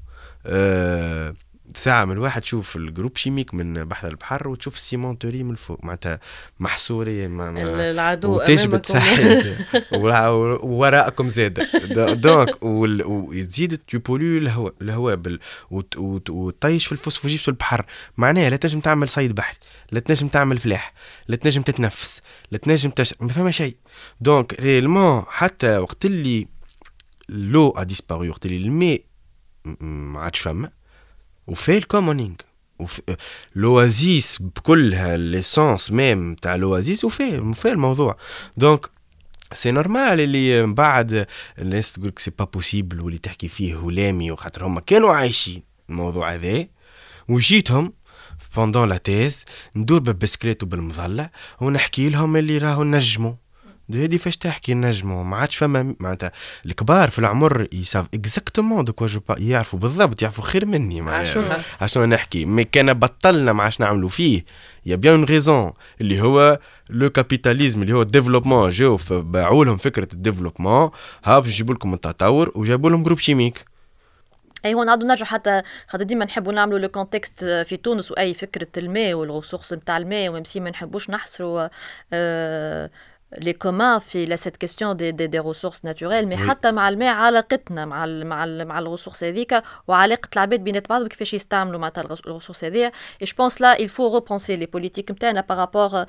ساعة من الواحد تشوف الجروب شيميك من بحر البحر وتشوف السيمونتوري من الفوق معناتها محصورة العدو وتجبد صحيح وراءكم زاد. دونك وتزيد تبولو الهواء الهواء وتطيش في الفوسفوجيف في البحر. معناها لا تنجم تعمل صيد بحري لا تنجم تعمل فلاح لا تنجم تتنفس لا تنجم تش... ما فما شيء. donc réellement حتى وقت اللي l'eau a disparu وقت اللي الماء ما عادش فما. وفي ال commoning وفي l'oasis بكلها l'essence même تاع l'oasis وفي وفي الموضوع. donc c'est normal اللي من بعد الناس تقول c'est pas possible واللي تحكي فيه هلامي وخاطر هما كانوا عايشين الموضوع هذا. وجيتهم pendant la thèse ندور بالبسكليت وبالمظلة ونحكي لهم اللي راهو نجموا. هادي فاش تحكي نجمو ما عادش فما معناتها الكبار في العمر ils savent exactement de quoi يعرفوا بالضبط يعرفوا خير مني معناها. عشان نحكي. mais كان بطلنا ما عادش نعملوا فيه. il y a bien une raison اللي هو le capitalisme اللي هو ال développement. جاو باعوا لهم فكرة ال développement. ها باش يجيبوا لكم التطور وجابوا لهم groupe chimique أي هو نعاودو نرجع حتى خاطر ديما نحبوا نعملوا le contexte في تونس وأي فكرة الماء والغصوص نتاع الماء و mais si ما نحبوش نحصروا آه les communs في cette question des des, des ressources naturelles mais حتى مع الماء علاقتنا مع ال مع ال مع ال ressource هذيك وعلاقه العباد بينات بعضهم كيفاش يستعملوا معناتها ال ressource هذيا et je pense là il faut repenser les politiques نتاعنا par rapport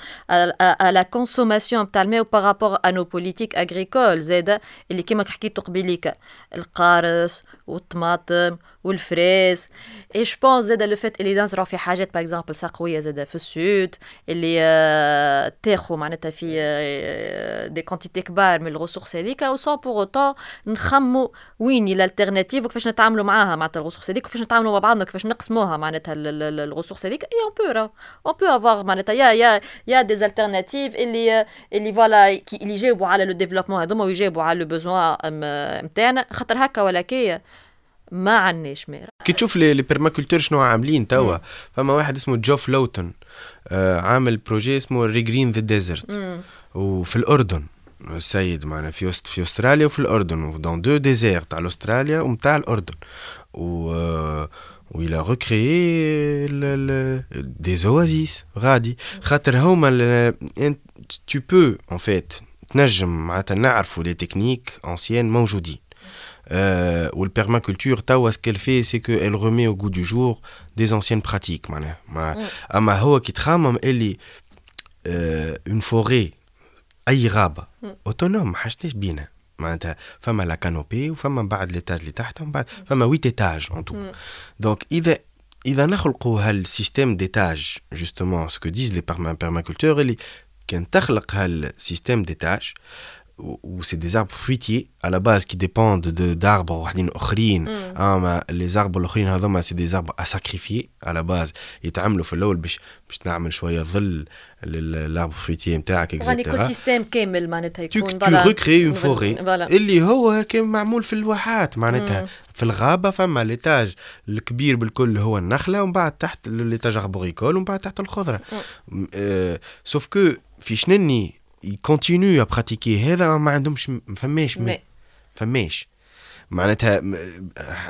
à la consommation نتاع الماء و par rapport à nos politiques agricoles. زاده اللي كيما حكيتو قبيليك القارص والطماطم والفريز. et je pense زاده le fait اللي نزرعوا في حاجات par exemple سقوية زاده في السود اللي آه تاخو معناتها في آه des quantités كبار من ال ressource هذيك و sans pour autant نخممو وين ال alternatives وكيفاش نتعاملوا معاها معناتها ال ressource هذيك وكيفاش نتعاملوا مع بعضنا كيفاش نقسموها معناتها ال ressource هذيك. et on peut on peut avoir معناتها y a y a y a des alternatives اللي اللي voilà اللي يجاوبوا على le développement هذوما ويجاوبوا على le besoin نتاعنا خاطر هكا ولا كي ما عندناش ماء كي تشوف les permaculteurs شنو عاملين توا فما واحد اسمه Geoff Lawton آه عامل projet اسمه regreen the desert وفي الأردن السيد معنا في وسط في أستراليا وفي الأردن dans deux déserts تاع استراليا ومتاع الأردن. و و il a recréé des oasis غادي. خاطر هما tu peux en fait تنجم معناتها نعرفوا les techniques anciennes موجودين. Euh, ou le permaculture, ce qu'elle fait, c'est qu'elle remet au goût du jour des anciennes pratiques. أما هو كي تخمم اللي une forêt أي غابة autonome ما حاجتناش بينا معناتها فما la canopée وفما بعد l'étage اللي تحت ومن بعد فما 8 étages en tout donc اذا اذا نخلقوا ه ال système d'étages justement ce que disent les permaculteurs اللي كان تخلق ه ال système d'étages où c'est des arbres fruitiers à la base qui dépendent de d'arbres وحدين اخرين mm. اما les arbres الاخرين هذوما c'est des arbres à sacrifier à la base. يتعملوا في الأول باش باش نعمل شوية ظل لل arbre fruitier نتاعك et cetera éco système كامل معناتها يكون tu recrées une forêt اللي هو كان معمول في الواحات معناتها. في الغابه فما l'étage الكبير بالكل هو النخله ومن بعد تحت l'étage arboricole ومن بعد تحت الخضره sauf. que في شنني ils continuent à pratiquer. هذا ما عندهمش ما فماش ما فماش. معناتها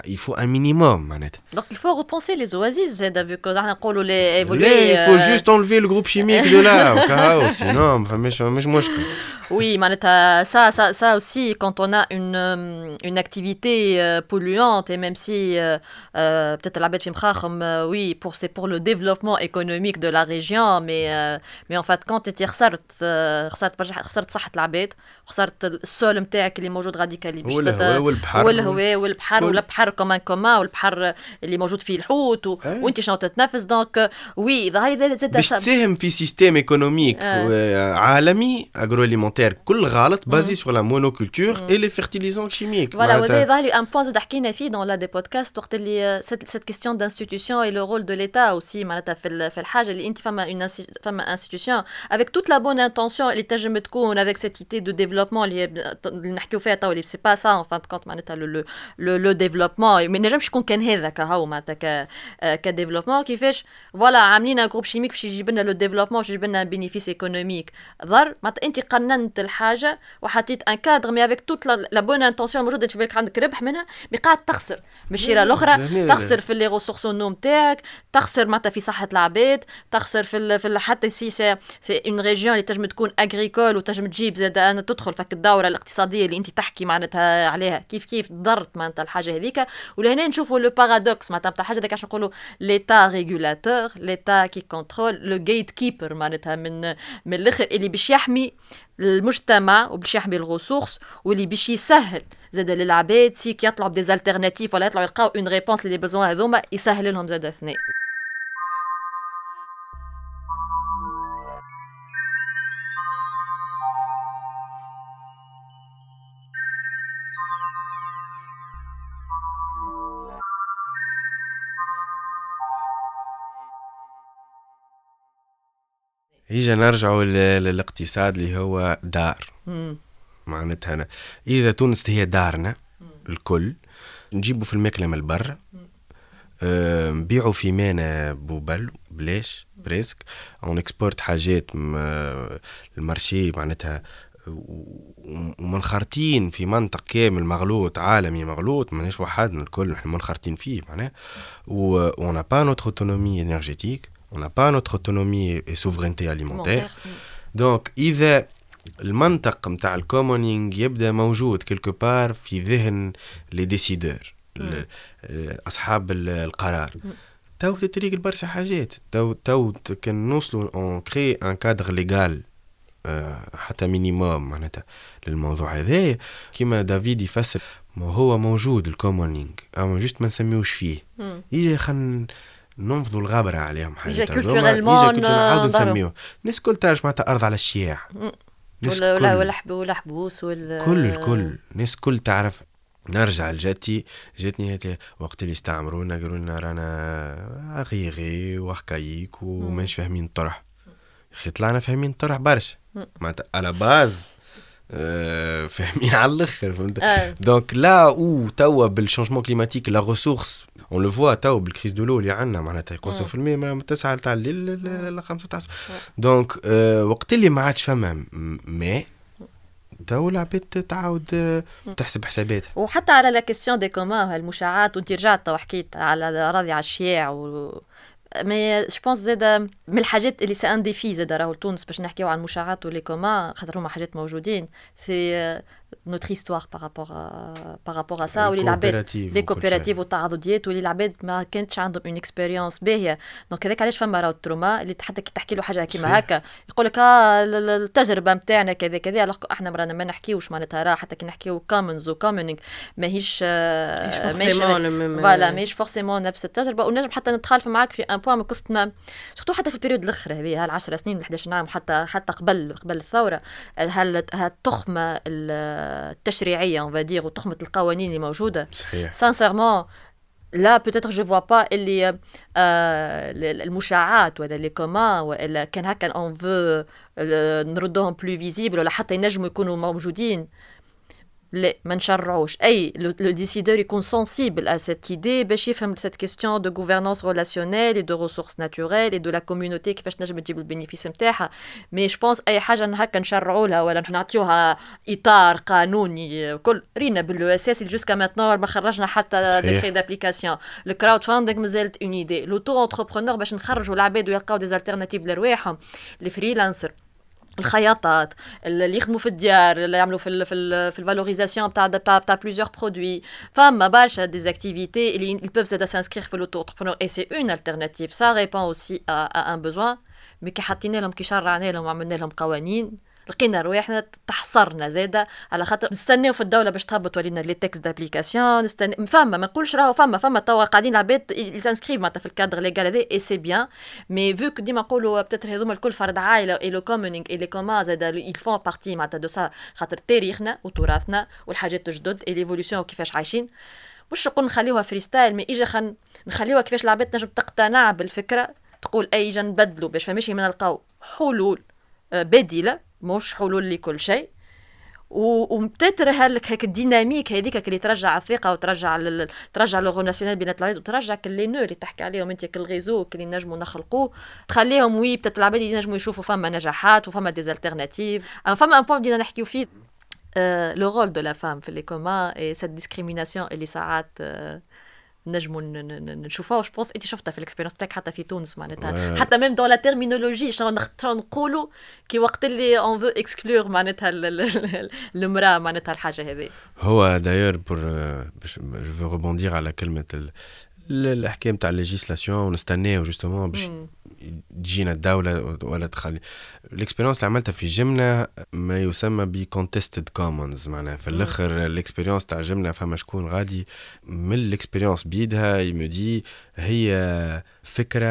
il faut un minimum معناتها Donc il faut repenser les oasis زاد vu que إحنا نقولوا les évoluer لا il faut euh, juste enlever le groupe chimique de là وكهو sinon ما فماش فماش مشكل Oui, معناتها, ça, ça, ça aussi, quand on a une, euh, une activité euh, polluante, et même si euh, euh, peut-être la bête film euh, oui, pour, c'est pour le développement économique de la région, mais, euh, mais en fait, quand tu خسرت euh, خسرت برشا خسرت صحة العباد خسرت ال sol نتاعك اللي موجود radicalement باش تت- والهواء والبحر والهواء والبحر كل. والبحر commun commun والبحر اللي موجود فيه الحوت و... أي. وانت شنو تتنفس donc oui ظهري زاد زاد باش تساهم في système économique آه. عالمي agroalimentaire كل غلط basé sur la monoculture et les fertilisants chimiques Voilà, وهذا يظهر اللي un point زاد حكينا فيه dans l'un des podcasts وقت اللي cette question d'institution et le rôle de l'État aussi معناتها في ال- في الحاجة اللي انت فما une فما institution avec toute la bonne intention اللي تنجم تكون avec cette idée de développement اللي هي اللي نحكيو فيها تو اللي c'est pas ça en fin de compte معناتها le le le développement ما ينجمش يكون كان هذا كهو معناتها ك ك développement كيفاش voilà عاملين Groupe Chimique باش يجيب لنا le développement باش يجيب لنا bénéfice économique ضر معناتها انت قننت الحاجة وحطيت un cadre mais avec toute la bonne intention موجوده في بالك عندك ربح منها mais قاعد تخسر بالشيره الاخرى لا، لا. تخسر في les ressources نتاعك تخسر معناتها في صحه العباد تخسر في في حتى c'est c'est une région اللي تنجم تكون agricole وتنجم تجيب زاد تدخل فك الدوره الاقتصاديه اللي انت تحكي معناتها عليها كيف كيف ضرت معناتها الحاجة هذيك. ولهنا نشوفوا le paradoxe معناتها بتاع الحاجة هذيك عشان نقولوا l'État régulateur l'État qui contrôle le gatekeeper معناتها من من الأخر اللي باش يحمي المجتمع وباش يحمي ال ressources واللي باش يسهل. زاد للعباد c'est كي يطلعوا ب des alternatives ولا يطلعوا يلقاو une réponse les besoins هذوما يسهل لهم زاد اثنين. هيجا نرجعوا لل- للاقتصاد اللي هو دار. معناتها أنا. إذا تونس هي دارنا الكل نجيبوا في الماكلة من برا آه، نبيعوا في مانا بوبل. بلاش؟ بريسك. أون إكسبورت حاجات المارشي معناتها. ومنخرطين في منطق كامل مغلوط عالمي مغلوط ماناش وحدنا الكل نحن منخرطين فيه معناها و n'a pas notre autonomie énergétique on n'a pas notre autonomie et souveraineté alimentaire. donc إذا المنطق نتاع ال commoning يبدأ موجود quelque part في ذهن les décideurs أصحاب ال- القرار. تو تتريق برشا حاجات. تو تو كان نوصلوا on crée un cadre légal حتى مينيموم معناتها للموضوع هذايا كيما دافيد يفسر ما هو موجود الكومونينغ أما جست ما نسميوش فيه. يجي خن ننفضوا الغبرة عليهم يجي culturellement نعاودوا. نسميوه. الناس الكل تعرف معناتها أرض على الشياع. ولا ولا الكل. ولا حب- ولا حبوس ولا كل الكل الناس كل تعرف. نرجع لجدتي جاتني وقت اللي استعمرونا قالوا لنا رانا غيغي وحكايك وماش فاهمين الطرح. أخي طلعنا فاهمين الطرح برشا. معناتها على base آه، فاهمين على الآخر فهمت؟ آه. donc l'eau توا بال changement climatique la ressource on le voit توا بال crise de l'eau اللي عندنا معناتها يقصوا في المية من 9 تاع الليل ل- ل 5 تاع donc آه، وقت اللي ما عادش فما. ماء تو العباد تعاود تحسب حساباتها وحتى على la question des communs المشاعات وانت رجعت تو حكيت على راضي على الشياع و mais je pense زاد من الحاجات اللي c'est un défi زاد راهو تونس باش نحكيو على المشاعات و les communs خاطر هما حاجات موجودين. c'est notre histoire par rapport par rapport à ça واللي العباد ال coopérative les وكل coopérative شيء. والتعاضديات واللي العباد ما كانتش عندهم une expérience باهيه donc هذاك علاش فما راهو ال trauma اللي حتى كي تحكي له حاجة كيما. هكا. يقول لك آه ال- التجربة نتاعنا كذا كذا. Alors إحنا رانا ما نحكيوش معناتها راه حتى كي نحكيو commons و commoning ماهيش آه، ماهيش même- voilà ماهيش forcément نفس التجربة. ونجم حتى نتخالف معاك في un point ما كنت ما surtout حتى في ال période الآخر هذه هالعشر سنين ولا 11 عام حتى حتى قبل قبل الثورة. هال هالتخمة التشريعيه on va dire وتخمه القوانين اللي موجودة. صحيح. là peut-être je vois pas اللي آه المشاعات ولا les communs ولا كان هكا on veut نردوهم plus visibles ولا حتى ينجموا يكونوا موجودين. لا ما نشرعوش. أي le décideur يكون sensible à cette idée باش يفهم cette question de gouvernance relationnelle et de ressources naturelles et de la communauté كيفاش تنجم تجيب ال bénéfices نتاعها. mais je pense أي حاجة هكا نشرعوا لها ولا نعطيوها إطار قانوني الخياطات اللي يخدموا في الديار اللي يعملوا في في في ال valorisation بتاع بتاع بتاع plusieurs produits فما برشا des activités اللي ils peuvent s'aider à s'inscrire في l'auto-entrepreneur et c'est une alternative. Ça répond aussi à, à un besoin. Mais كي حطينا لهم كي شرعنا لهم وعملنا لهم قوانين لقينا رواحنا تحصرنا زاده على خاطر نستناو في الدولة باش تهبط ولينا les textes d'application نستنى فما ما نقولش راهو فما فما توا قاعدين العباد ي s'inscrivent معناتها في ال cadre légal هذا et c'est bien mais faut que ديما نقولوا peut-être هذوما الكل فرد عائلة et le commoning et les communs زاده ils font partie معناتها de ça خاطر تاريخنا وتراثنا والحاجات الجدد et l'évolution وكيفاش عايشين. مش نقول نخليوها freestyle mais إجا خن نخليوها كيفاش العباد تنجم تقتنع بالفكرة تقول أي اجا نبدلوا باش فماشي من نلقاو حلول بديلة. مش حلول لكل شيء. و peut-être هلك هيك ال dynamique هذيك اللي ترجع الثقة وترجع لل... ترجع لو ناسيونال بينات العباد وترجع كل نو اللي تحكي عليهم انت كل غيزو اللي نجموا نخلقوه تخليهم وي بتت العباد ينجموا يشوفوا فما نجاحات وفما ديزالترناتيف فما ان بوين بدينا نحكيو فيه لو رول دو لا فام في لي كومان اي سيت ديسكريميناسيون اللي ساعات نجموا نشوفوها جو بونس انت شفتها في الاكسبيرينس تاعك حتى في تونس معناتها. حتى ميم دون لا تيرمينولوجي شنو نقولوا كي وقت اللي اون فو اكسكلور معناتها المرأة معناتها الحاجة هذه. هو d'ailleurs pour je vous répondre على كلمه الاحكام تاع ال législation ونستناو justement باش تجينا الدولة ولا تخلي. ال expérience اللي عملتها في جملة ما يسمى ب contested commons معناها في الآخر ال expérience تاع جملة فما شكون غادي من ال expérience بيدها يمدي هي فكرة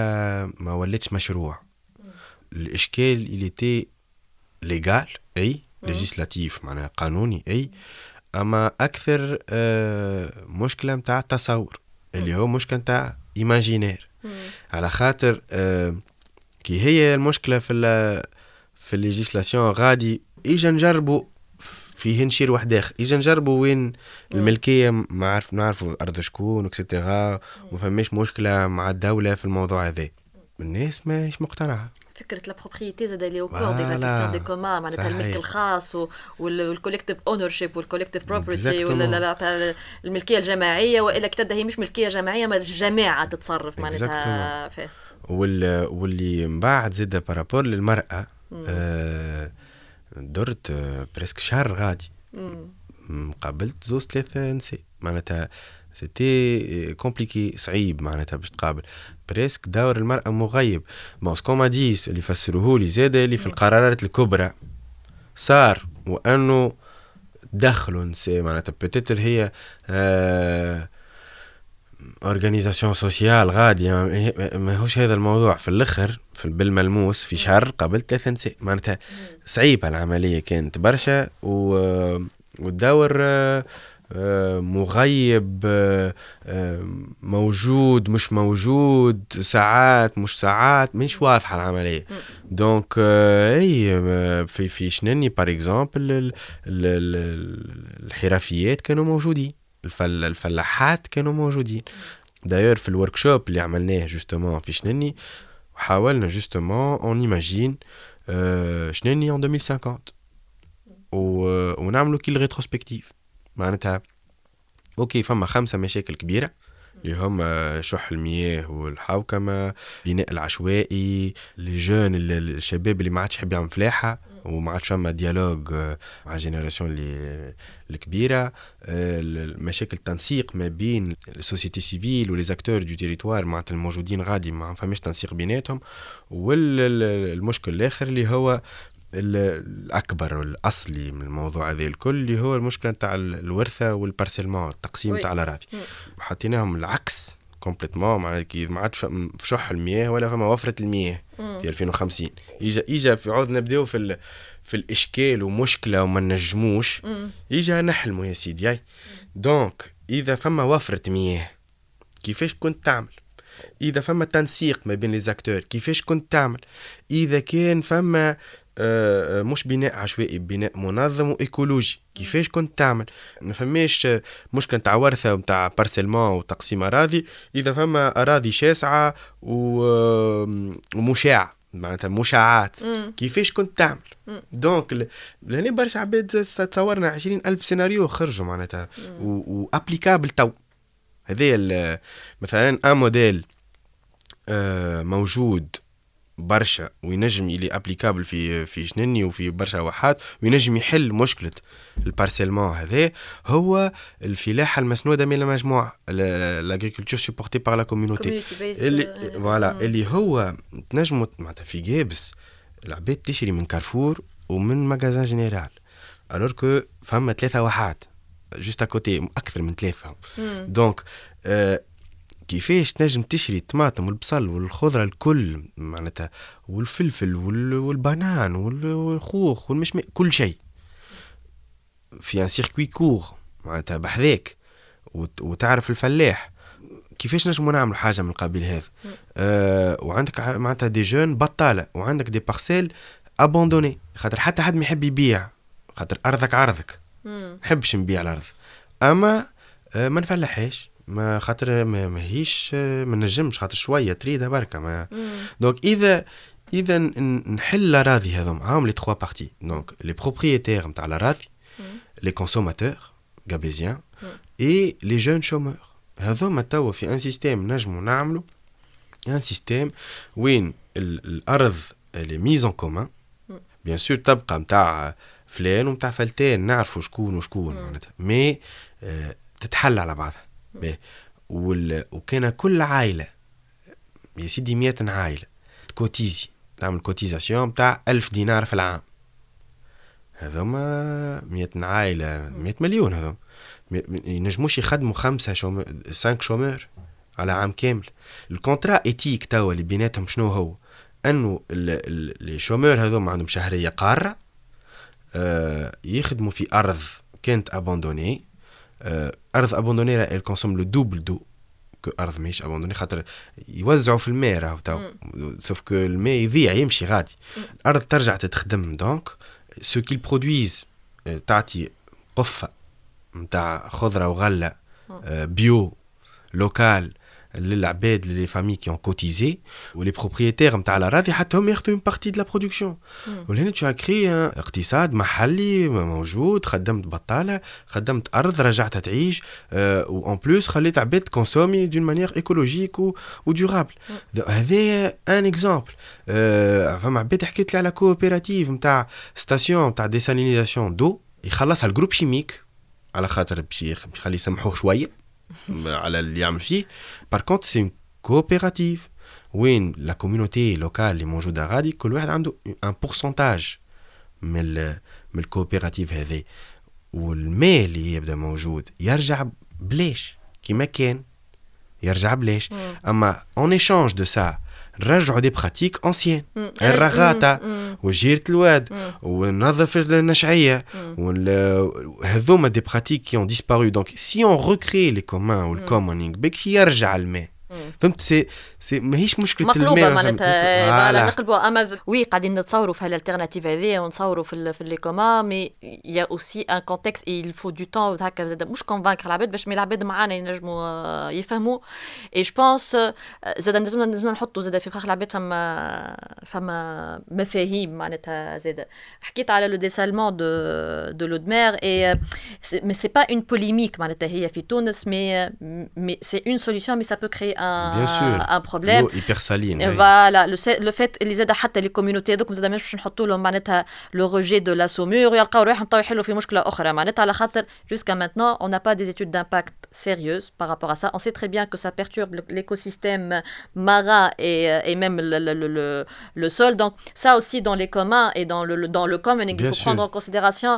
ما ولاتش مشروع. الإشكال اللي تي légal أي؟ législatif معناها قانوني أي؟ أما أكثر آه، مشكلة متاع تصور اللي هو مشكله نتاع imaginaire. على خاطر آه كي هي المشكلة في في ال législation غادي إجا نجربوا فيه نشير واحد آخر. إجا نجربوا وين الملكية ما عارف نعرفوا ارض شكون et cetera وما فماش مشكلة مع الدولة في الموضوع هذا. الناس ماهيش مقتنعة. فكرة la propriété زاد اللي au cœur de la question des communs معناتها الملك الخاص وال collective ownership وال collective property ولا الملكية الجماعية. وإلا كتبدا هي مش ملكية جماعية ما الجماعة تتصرف معناتها فيه. وال واللي من بعد زاد par rapport للمرأة آه درت presque شهر غادي. قابلت زوز ثلاثة نساء معناتها c'était compliqué صعيب معناتها باش تقابل. presque دور المرأة مغيب. bon ce qu'on m'a dit اللي فسروه لي زاد اللي في القرارات الكبرى. صار وانه دخلوا نساء معناتها peut-être هي آه sociale غادي. ما هوش هذا الموضوع. في الأخر في بالملموس في شهر قابلت ثلاثة نساء معناتها صعيبة العملية كانت برشا و وتدور آه مغيب موجود مش موجود ساعات مش ساعات مش واضحه العملية. donc et في في شنني par exemple الحرفيات كانوا موجودين الفل الفلاحات كانوا موجودين. d'ailleurs في ال workshop اللي عملناه justement في شنني حاولنا justement on imagine شنني en 2050 ونعملوا كي ال rétrospective معناتها OK فما خمسة مشاكل كبيرة اللي هما شح المياه والحوكمة بناء العشوائي les jeunes الشباب اللي ما عادش يحب يعمل فلاحة وما عادش فما dialogue مع génération اللي الكبيرة. مشاكل تنسيق ما بين ال société civile و les acteurs du territoire معناتها الموجودين غادي ما فماش تنسيق بيناتهم. والمشكل الآخر اللي هو الأكبر والأصلي من الموضوع هذا الكل اللي هو المشكلة نتاع الورثة وال parcellement التقسيم نتاع الاراضي حطيناهم العكس complètement معناها كي ما عادش في شح المياه ولا فما وفرة المياه في 2050 اجا إجا في عود نبدأو في في الإشكال ومشكلة وما نجموش إجا نحلموا يا سيدي donc إذا فما وفرة مياه كيفاش كنت تعمل؟ إذا فما تنسيق ما بين les acteurs كيفاش كنت تعمل؟ إذا كان فما مش بناء عشوائي بناء منظم وإيكولوجي. كيفاش كنت تعمل؟ ما فماش آه، مشكله نتاع ورثة نتاع parcellement وتقسيم أراضي إذا فما أراضي شاسعة ومشاع معناتها مشاعات. كيفاش كنت تعمل؟ donc لهنا برشا عباد تصورنا عشرين ألف سيناريو خرجوا معناتها. و applicable توا. هذا مثلا un modèle آه، موجود برشا وينجم يولي applicable في في شنني وفي برشا واحات وينجم يحل مشكلة ال parcellement هذا هو الفلاحة المسنودة من المجموعه l'agriculture supportée par la communauté اللي voilà اللي هو تنجموا معناتها في جابس العباد تشري من كارفور ومن magasin général alors que فما ثلاثة واحات juste à côté أكثر من ثلاثة. donc آه كيفاش تنجم تشري الطماطم والبصل والخضرة الكل معناتها والفلفل والبنان والخوخ والمش كل شيء. في en circuit court معناتها بحذاك وتعرف الفلاح. كيفاش نجمو نعملوا حاجة من قبيل هذا؟ آه وعندك معناتها des jeunes بطالة وعندك des parcelles abandonnées خاطر حتى حد ما يحب يبيع خاطر أرضك عرضك. نحبش نبيع الأرض. أما آه ما نفلحش ما خاطر ما ماهيش ما نجمش خاطر شوية تريدها بركة ما donc إذا إذا نحل الاراضي هذوما هاهم les trois parties donc les propriétaires نتاع الاراضي les consommateurs gabésiens et les jeunes chômeurs هذوما توا في un système نجمو نعملو un système وين الأرض اللي mise en commun bien sûr تبقى نتاع فلان ونتاع فلتان نعرفوا شكون وشكون معناتها. mais آه تتحل على بعضها. وال... وكان كل عائلة يا سيدي مية عائلة ت cotise تعمل cotisation بتاع ألف دينار في العام. هذوما مية عائلة مية مليون هذوما. ينجموش يخدموا خمسة chômeurs cinq chômeurs على عام كامل. ال contrat éthique توا اللي بيناتهم شنو هو؟ انه les chômeurs هذوما عندهم شهرية قارة آه يخدموا في أرض كانت abandonnée ارض abandonnée elle consomme le double de ce que ارض ماهيش abandonnée خاطر يوزعوا في الماء راهو tout sauf que الماء يضيع يمشي غادي. الأرض ترجع تتخدم. donc ce qu'ils produisent تعطي قفة نتاع خضرة وغلة bio local للعباد les familles qui ont cotisé و les propriétaires نتاع الاراضي حتى هم ياخذوا une partie de la production ولهنا tu crées اقتصاد محلي موجود خدمت بطاله خدمت ارض رجعتها تعيش و en plus خليت عباد consommer d'une manière écologique و durable هذا un exemple فما عباد حكيت لي على coopérative نتاع station نتاع désalinisation d'eau يخلصها ال Groupe chimique على خاطر باش يخلي يسمحوه شوية على اللي يعمل فيه par contre c'est une coopérative وين la communauté locale اللي موجوده غادي كل واحد عنده un pourcentage من من ال coopérative هذه والماء اللي يبدا موجود يرجع بلاش كيما كان يرجع بلاش اما en échange de ça نرجعوا des pratiques anciennes. الرغاطة وجيرة الواد ونظف النشعية هذوما des pratiques qui ont disparu donc c'est on recrée les communs وال commoning بك يرجع الماء. فهمت؟ سي سي ماهيش مشكله مقلوبة معناتها نقلبوا. أما oui قاعدين نتصوروا في هال alternatives هذه ونتصوروا في في les communs mais y a aussi un contexte faut du temps هكا زاد مش convaincre العباد باش العباد معانا ينجموا يفهموا. et je pense زاد لازم لازم نحطوا زاد في مخ العباد فما فما مفاهيم معناتها زاد حكيت على le dessalement de de l'eau mer et mais c'est pas une polémique معناتها هي في تونس مي مي سي اون سوليوشن مي سا بو كري ان un problème. L'eau hyper saline. Oui. Voilà, le, le fait اللي زاد حتى لي كوميونيتي هذوك زاد باش نحطوا لهم معناتها لو ريجي دو لا سومور يلقاو روحهم تو يحلوا في مشكله اخرى معناتها على خاطر jusqu'à maintenant on n'a pas des études d'impact sérieuses par rapport à ça. On sait très bien que ça perturbe l'écosystème marin et, et même le, le, le, le, sol. Donc ça aussi dans les communs et dans le, dans le common, il faut prendre en consideration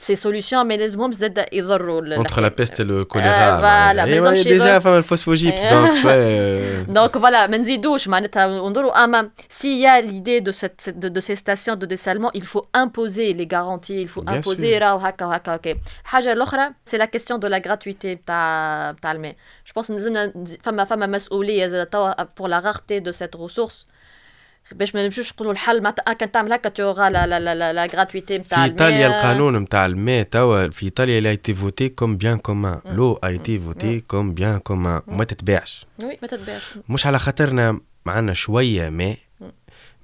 ces solutions mais les hommes زاد يضروا entre la peste et le choléra voilà mais déjà فما الفوسفوجيبس donc ouais donc voilà ما نزيدوش معناتها ونضروا اما s'il y a l'idée de cette de, de ces stations de dessalement il faut imposer les garanties il faut Bien imposer راهو هكا وهكا اوكي الحاجه الاخرى c'est la question de la gratuité بتاع بتاع الماء je pense لازمنا فما فما مسؤوليه زاد توا pour la rareté de cette ressource باش ما نمشوش نقولوا الحل معناتها كان تعمل هكا تيوغا لا لا لا لا, la gratuité نتاع في إيطاليا القانون نتاع الماء توا في إيطاليا l'a été voté comme bien commun l'eau été voté comme bien commun وما تتباعش. oui ما تتباعش. مش على خاطرنا معنا شوية ماء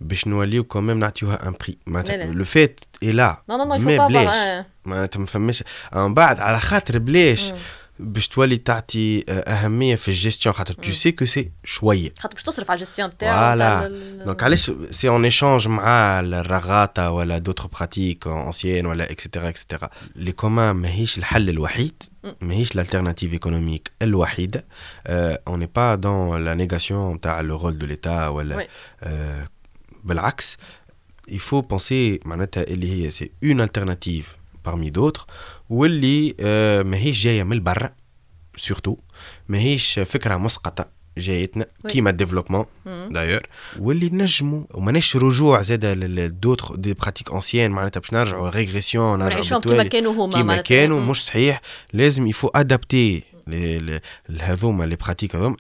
باش نوليو quand même نعطيوها un prix معناتها لو فيت اي لا non non نو ما بلاش معناتها ما فماش من بعد على خاطر بلاش باش تولي تعطي أهمية في الجيستيون خاطر tout ce que c'est شوية خاطر باش تصرف على الجيستيون تاعك voilà donc علاش c'est en échange مع الرغاتا ولا d'autres pratiques anciennes ولا et cetera et cetera les communs ماهيش الحل الوحيد ماهيش ال alternative économique الوحيدة. on n'est pas dans la négation تاع le rôle de l'État ولا بالعكس. Il faut penser معناتها اللي هي c'est une alternative parmi d'autres. واللي آه ماهيش جاية من برا surtout ماهيش فكرة مسقطة جايتنا كيما ال développement d'ailleurs واللي نجموا وماناش رجوع زاد ل d'autres des pratiques anciennes معناتها باش نرجعوا régression نرجعوا كيما كانوا هما كيما كانوا مش صحيح. لازم il faut adapter هذوما les pratiques هذوما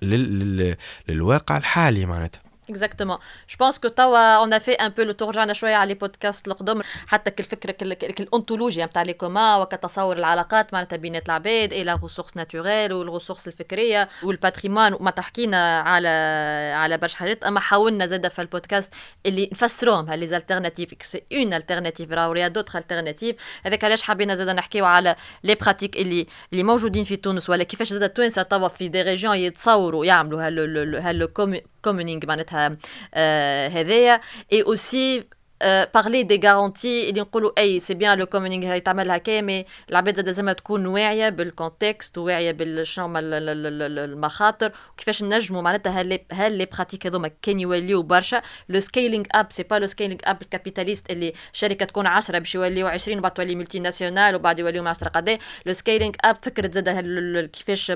للواقع الحالي معناتها. exactement je pense que توا on a fait un peu le tour رجعنا شوية على les podcasts القدم حتى كالفكره الانتولوجيا نتاع les communs وكتصور العلاقات معناتها بينات العباد ال ressources naturelles وال ressources الفكريه وال patrimoine وما تحكينا على على برشا حاجات اما حاولنا زاد في البودكاست اللي نفسروهم. les alternatives c'est une alternative راهو y a d'autres alternatives هذاك علاش حبينا زاد نحكيو على les pratiques اللي اللي موجودين في تونس. ولا كيفاش زاد التوانسه توا في des régions يتصوروا يعملوا ها le ها le commoning معناتها هذايا et aussi parler des garanties اللي نقولوا et c'est bien le commoning تعمل هكا mais العباد لازمها تكون واعيه بال contexte وواعيه بالشنو المخاطر وكيفاش نجموا معناتها هل les pratiques هذوما كان يوليو برشا le scaling up c'est pas le scaling up ال capitaliste اللي شركه تكون 10 باش يوليو 20 وبعد تولي multinationale وبعد يوليو 10 قد le scaling up فكره زاد كيفاش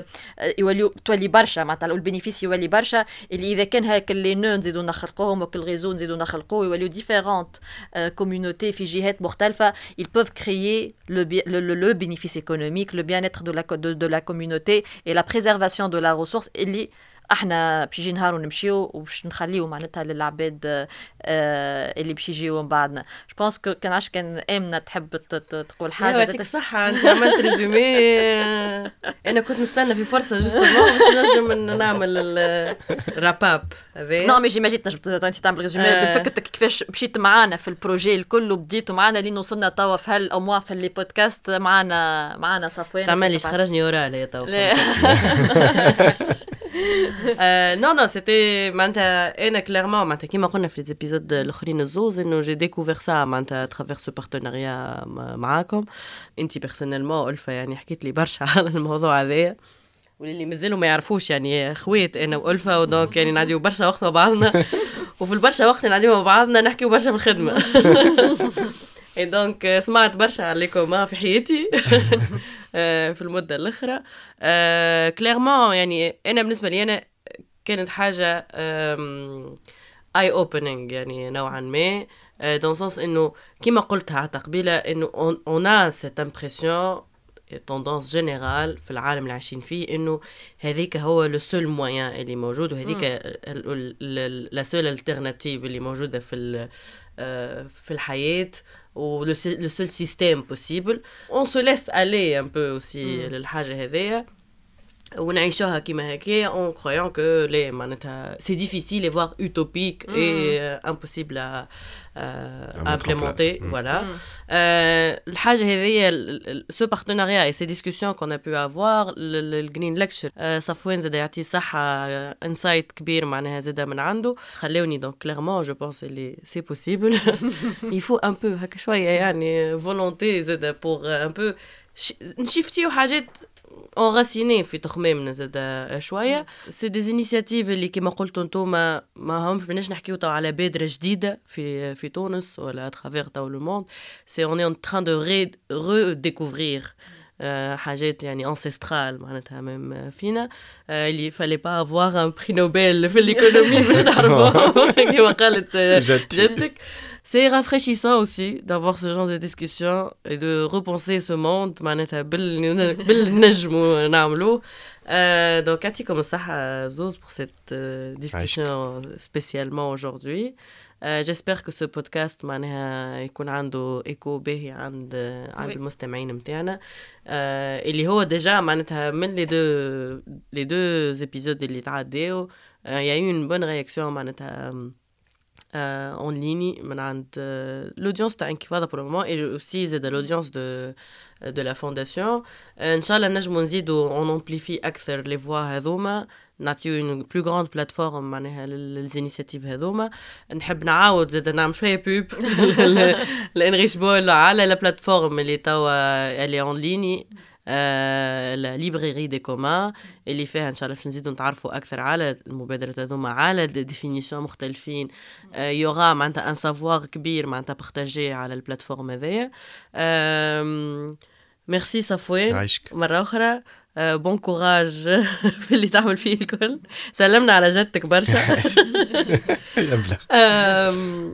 يوليو تولي برشا معناتها ال bénéfice يولي برشا اللي اذا كان هاك اللي نو نزيدو نخلقوهم وكل réseau نزيدو نخلقوه يوليو différentes différentes euh, communautés في جهات مختلفة, ils peuvent créer le, bénéfice économique, le bien-être de la, communauté et la préservation de la ressource إحنا باش يجي نهار ونمشيو وباش نخليو معناتها للعباد آه اللي باش يجيو من بعدنا. je pense que كان عاش كان آمنة تحب تقول حاجة يعطيك الصحه أنت عملت résumé. أنا كنت نستنى في فرصة justement باش نجم نعمل ال récap هذا non mais j'imagine تنجم انت تعمل résumé آه. بفكرتك كيفاش مشيت معانا في ال projet الكل وبديتوا معانا لين وصلنا توا في هالاموا في les podcasts معانا معانا صفوان. تعمل لي خرجني وراه توا. non non c'était معناتها أنا clairement معناتها كيما قلنا في les épisodes الاخرين الزوز انه j'ai découvert ça معناتها à travers ce partenariat معاكم انت personnellement الفا يعني حكيت لي برشا على الموضوع هذايا واللي مازالوا ما يعرفوش يعني خوات أنا والفا و donc يعني نعديو برشا وقت مع بعضنا وفي البرشا وقت نعديو مع بعضنا نحكيو برشا في الخدمه et donc سمعت برشا عليكم في حياتي في المدة الأخرى. clairement يعني أنا بالنسبة لي أنا كانت حاجة eye-opening يعني نوعا ما. dans le sens إنه كيما قلتها حتى قبيلة إنه on a cette impression tendance générale في العالم اللي عايشين فيه إنه هذيك هو le seul moyen اللي موجود وهذيك la seule alternative اللي موجودة في في الحياة. Ou le, le seul système possible on se laisse aller un peu aussi mm. للحاجه هذيا ونعيشوها كيما هكا en croyant que les معناتها c'est difficile et voire utopique mm. et euh, impossible à euh, implémenter mm. voilà mm. euh, الحاجة هذيا ce partenariat et ces discussions qu'on a pu avoir ال green lecture صفوان زاد يعطي صحة insight كبير معناها زاد من عنده خلوني donc clairement je pense اللي c'est possible il faut un peu هكا شوية يعني volonté زاد pour un peu نشيفتيو حاجات enracinées في تخمامنا زاد شوية. c'est des initiatives اللي كيما قلتوا انتوما ما همش بناش نحكيو تو على بادرة جديدة في في تونس ولا à travers tout le monde c'est on est en train de redécouvrir حاجات يعني ancestrales معناتها même فينا. اللي fallait pas avoir un prix Nobel في ال économie باش تعرفوا كيما قالت جدك. C'est rafraîchissant aussi d'avoir ce genre de discussion et de repenser ce monde معناتها بال بالنجم نعملو. Euh, donc, يعطيكم الصحة زوز pour cette euh, discussion spécialement aujourd'hui. J'espère que ce podcast معناها يكون عنده ايكو باهي عند عند Oui. المستمعين متاعنا آه اللي هو déjà معناتها من les deux les deux épisodes اللي تعداو يا une bonne réaction معناتها euh, en ligne من عند euh, l'audience تاع انكفاضة pour le moment et aussi زاد l'audience de de la fondation. آه، ان شاء الله نجمو نزيدو on amplifie أكثر les voix هذوما نعطيو une plus grande plateforme معناها لل initiatives هذوما نحب نعاود زاد نعمل شوية pub ل Heinrich Böll على la plateforme اللي توا اللي en ligne la librairie des communs اللي فيها إن شاء الله باش نزيدو نتعرفوا أكثر على المبادرات هذوما على définitions مختلفين. آه، يوغا معناتها un savoir كبير معناتها partagé على ال plateforme هذايا. ميرسي صفوان مرة أخرى. آه، bon courage في اللي تعمل فيه الكل. سلمنا على جدتك برشا.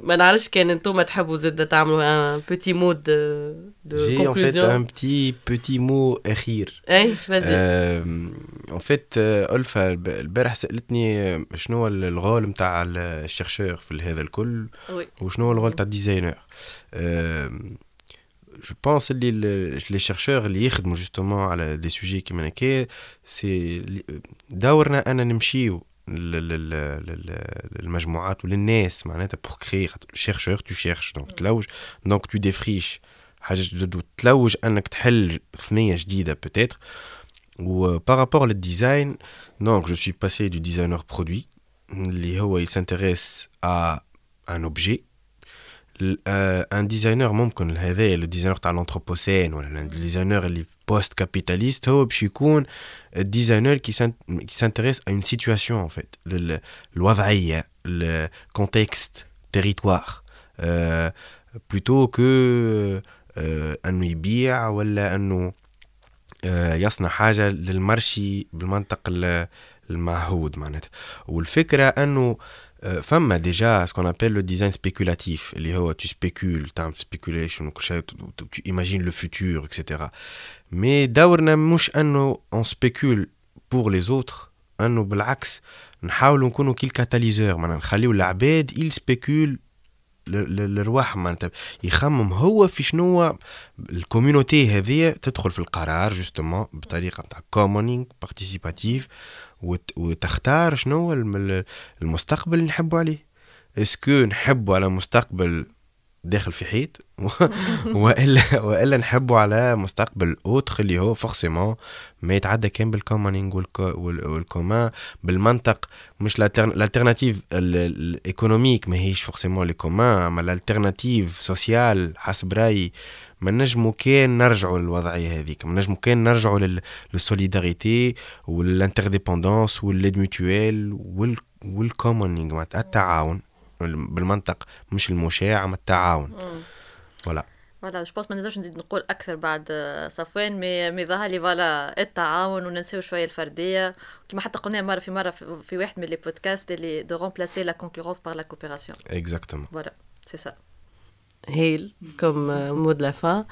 ما نعرفش كان أنتم تحبوا زاد تعملوا un petit mot de un conclusion petit petit mot أخير. اي vas-y en fait الب- البارح سألتني آه، شنو هو ال rôle نتاع ال chercheur في هذا الكل؟ وشنو هو ال rôle تاع ال designer؟ je pense اللي les chercheurs اللي يخدموا justement على des sujets كيما هكا c'est دورنا أنا نمشيو لل- لل- لل- للمجموعات وللناس معناتها pour créer chercheur tu cherches donc تلوج donc tu défriches حاجة جدد وتلوج انك تحل ثنيه جديده peut-être و par rapport لل design donc je suis passé de designer produit اللي هو s'intéresse à un objet un designer ممكن هذا ال designer تاع ال anthropocène ولا ال designer اللي post-capitaliste هو باش يكون ال designer qui qui s'intéresse à une situation en fait الوضعيه ال contexte territoire plutôt que انه يبيع ولا انه آه، يصنع حاجة للمرشي بالمنطق ال- المعهود معناتها والفكرة انه آه، فما déjà ce qu'on appelle le design spéculatif اللي هو tu spécules تعمل speculation وكل شيء tu imagines le futur et cetera mais دورنا مش انه on spécule pour les autres انه بالعكس نحاولوا نكونوا quelques catalyseurs معناها نخليو العباد ils spéculent للرواح معناتها يخمم هو في شنو ال community هذه تدخل في القرار justement بطريقه تاع commoning participatif وتختار شنو المستقبل اللي نحبوا عليه. est-ce que نحبوا على مستقبل داخل في حيط. والا وإلا نحبوا على مستقبل autre اللي هو forcément ما يتعدى كان وال- وال communs بالمنطق. مش ال alternative ال économique ماهيش forcément les communs أما ال alternative sociale حسب رأيي. ما نجمو كان نرجعوا للوضعية هذيك. ما نجمو كان نرجعوا لل- لل solidarité وال interdépendance و l'aide mutuelle وال وال commoning معناتها التعاون. بالمنطق مش المشاع اما التعاون. voilà voilà je pense ما نقدرش نزيد نقول أكثر بعد آه، صفوان مي مي ظهر لي voilà التعاون وننساو شوية الفردية. كما حتى قلنا مرة في مرة في, في واحد من les podcasts اللي de remplacer la concurrence par la coopération exactement voilà c'est ça هايل comme mot de la fin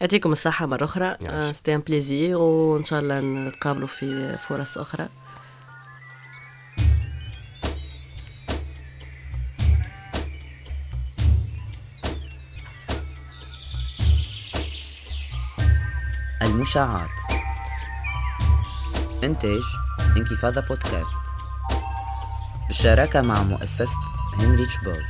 يعطيكم الصحة مرة أخرى. يعيش. c'était un plaisir وإن شاء الله نتقابلوا في فرص أخرى. المشاعات. إنتاج Inkyfada Podcast. بالشراكة مع مؤسسة هنري بول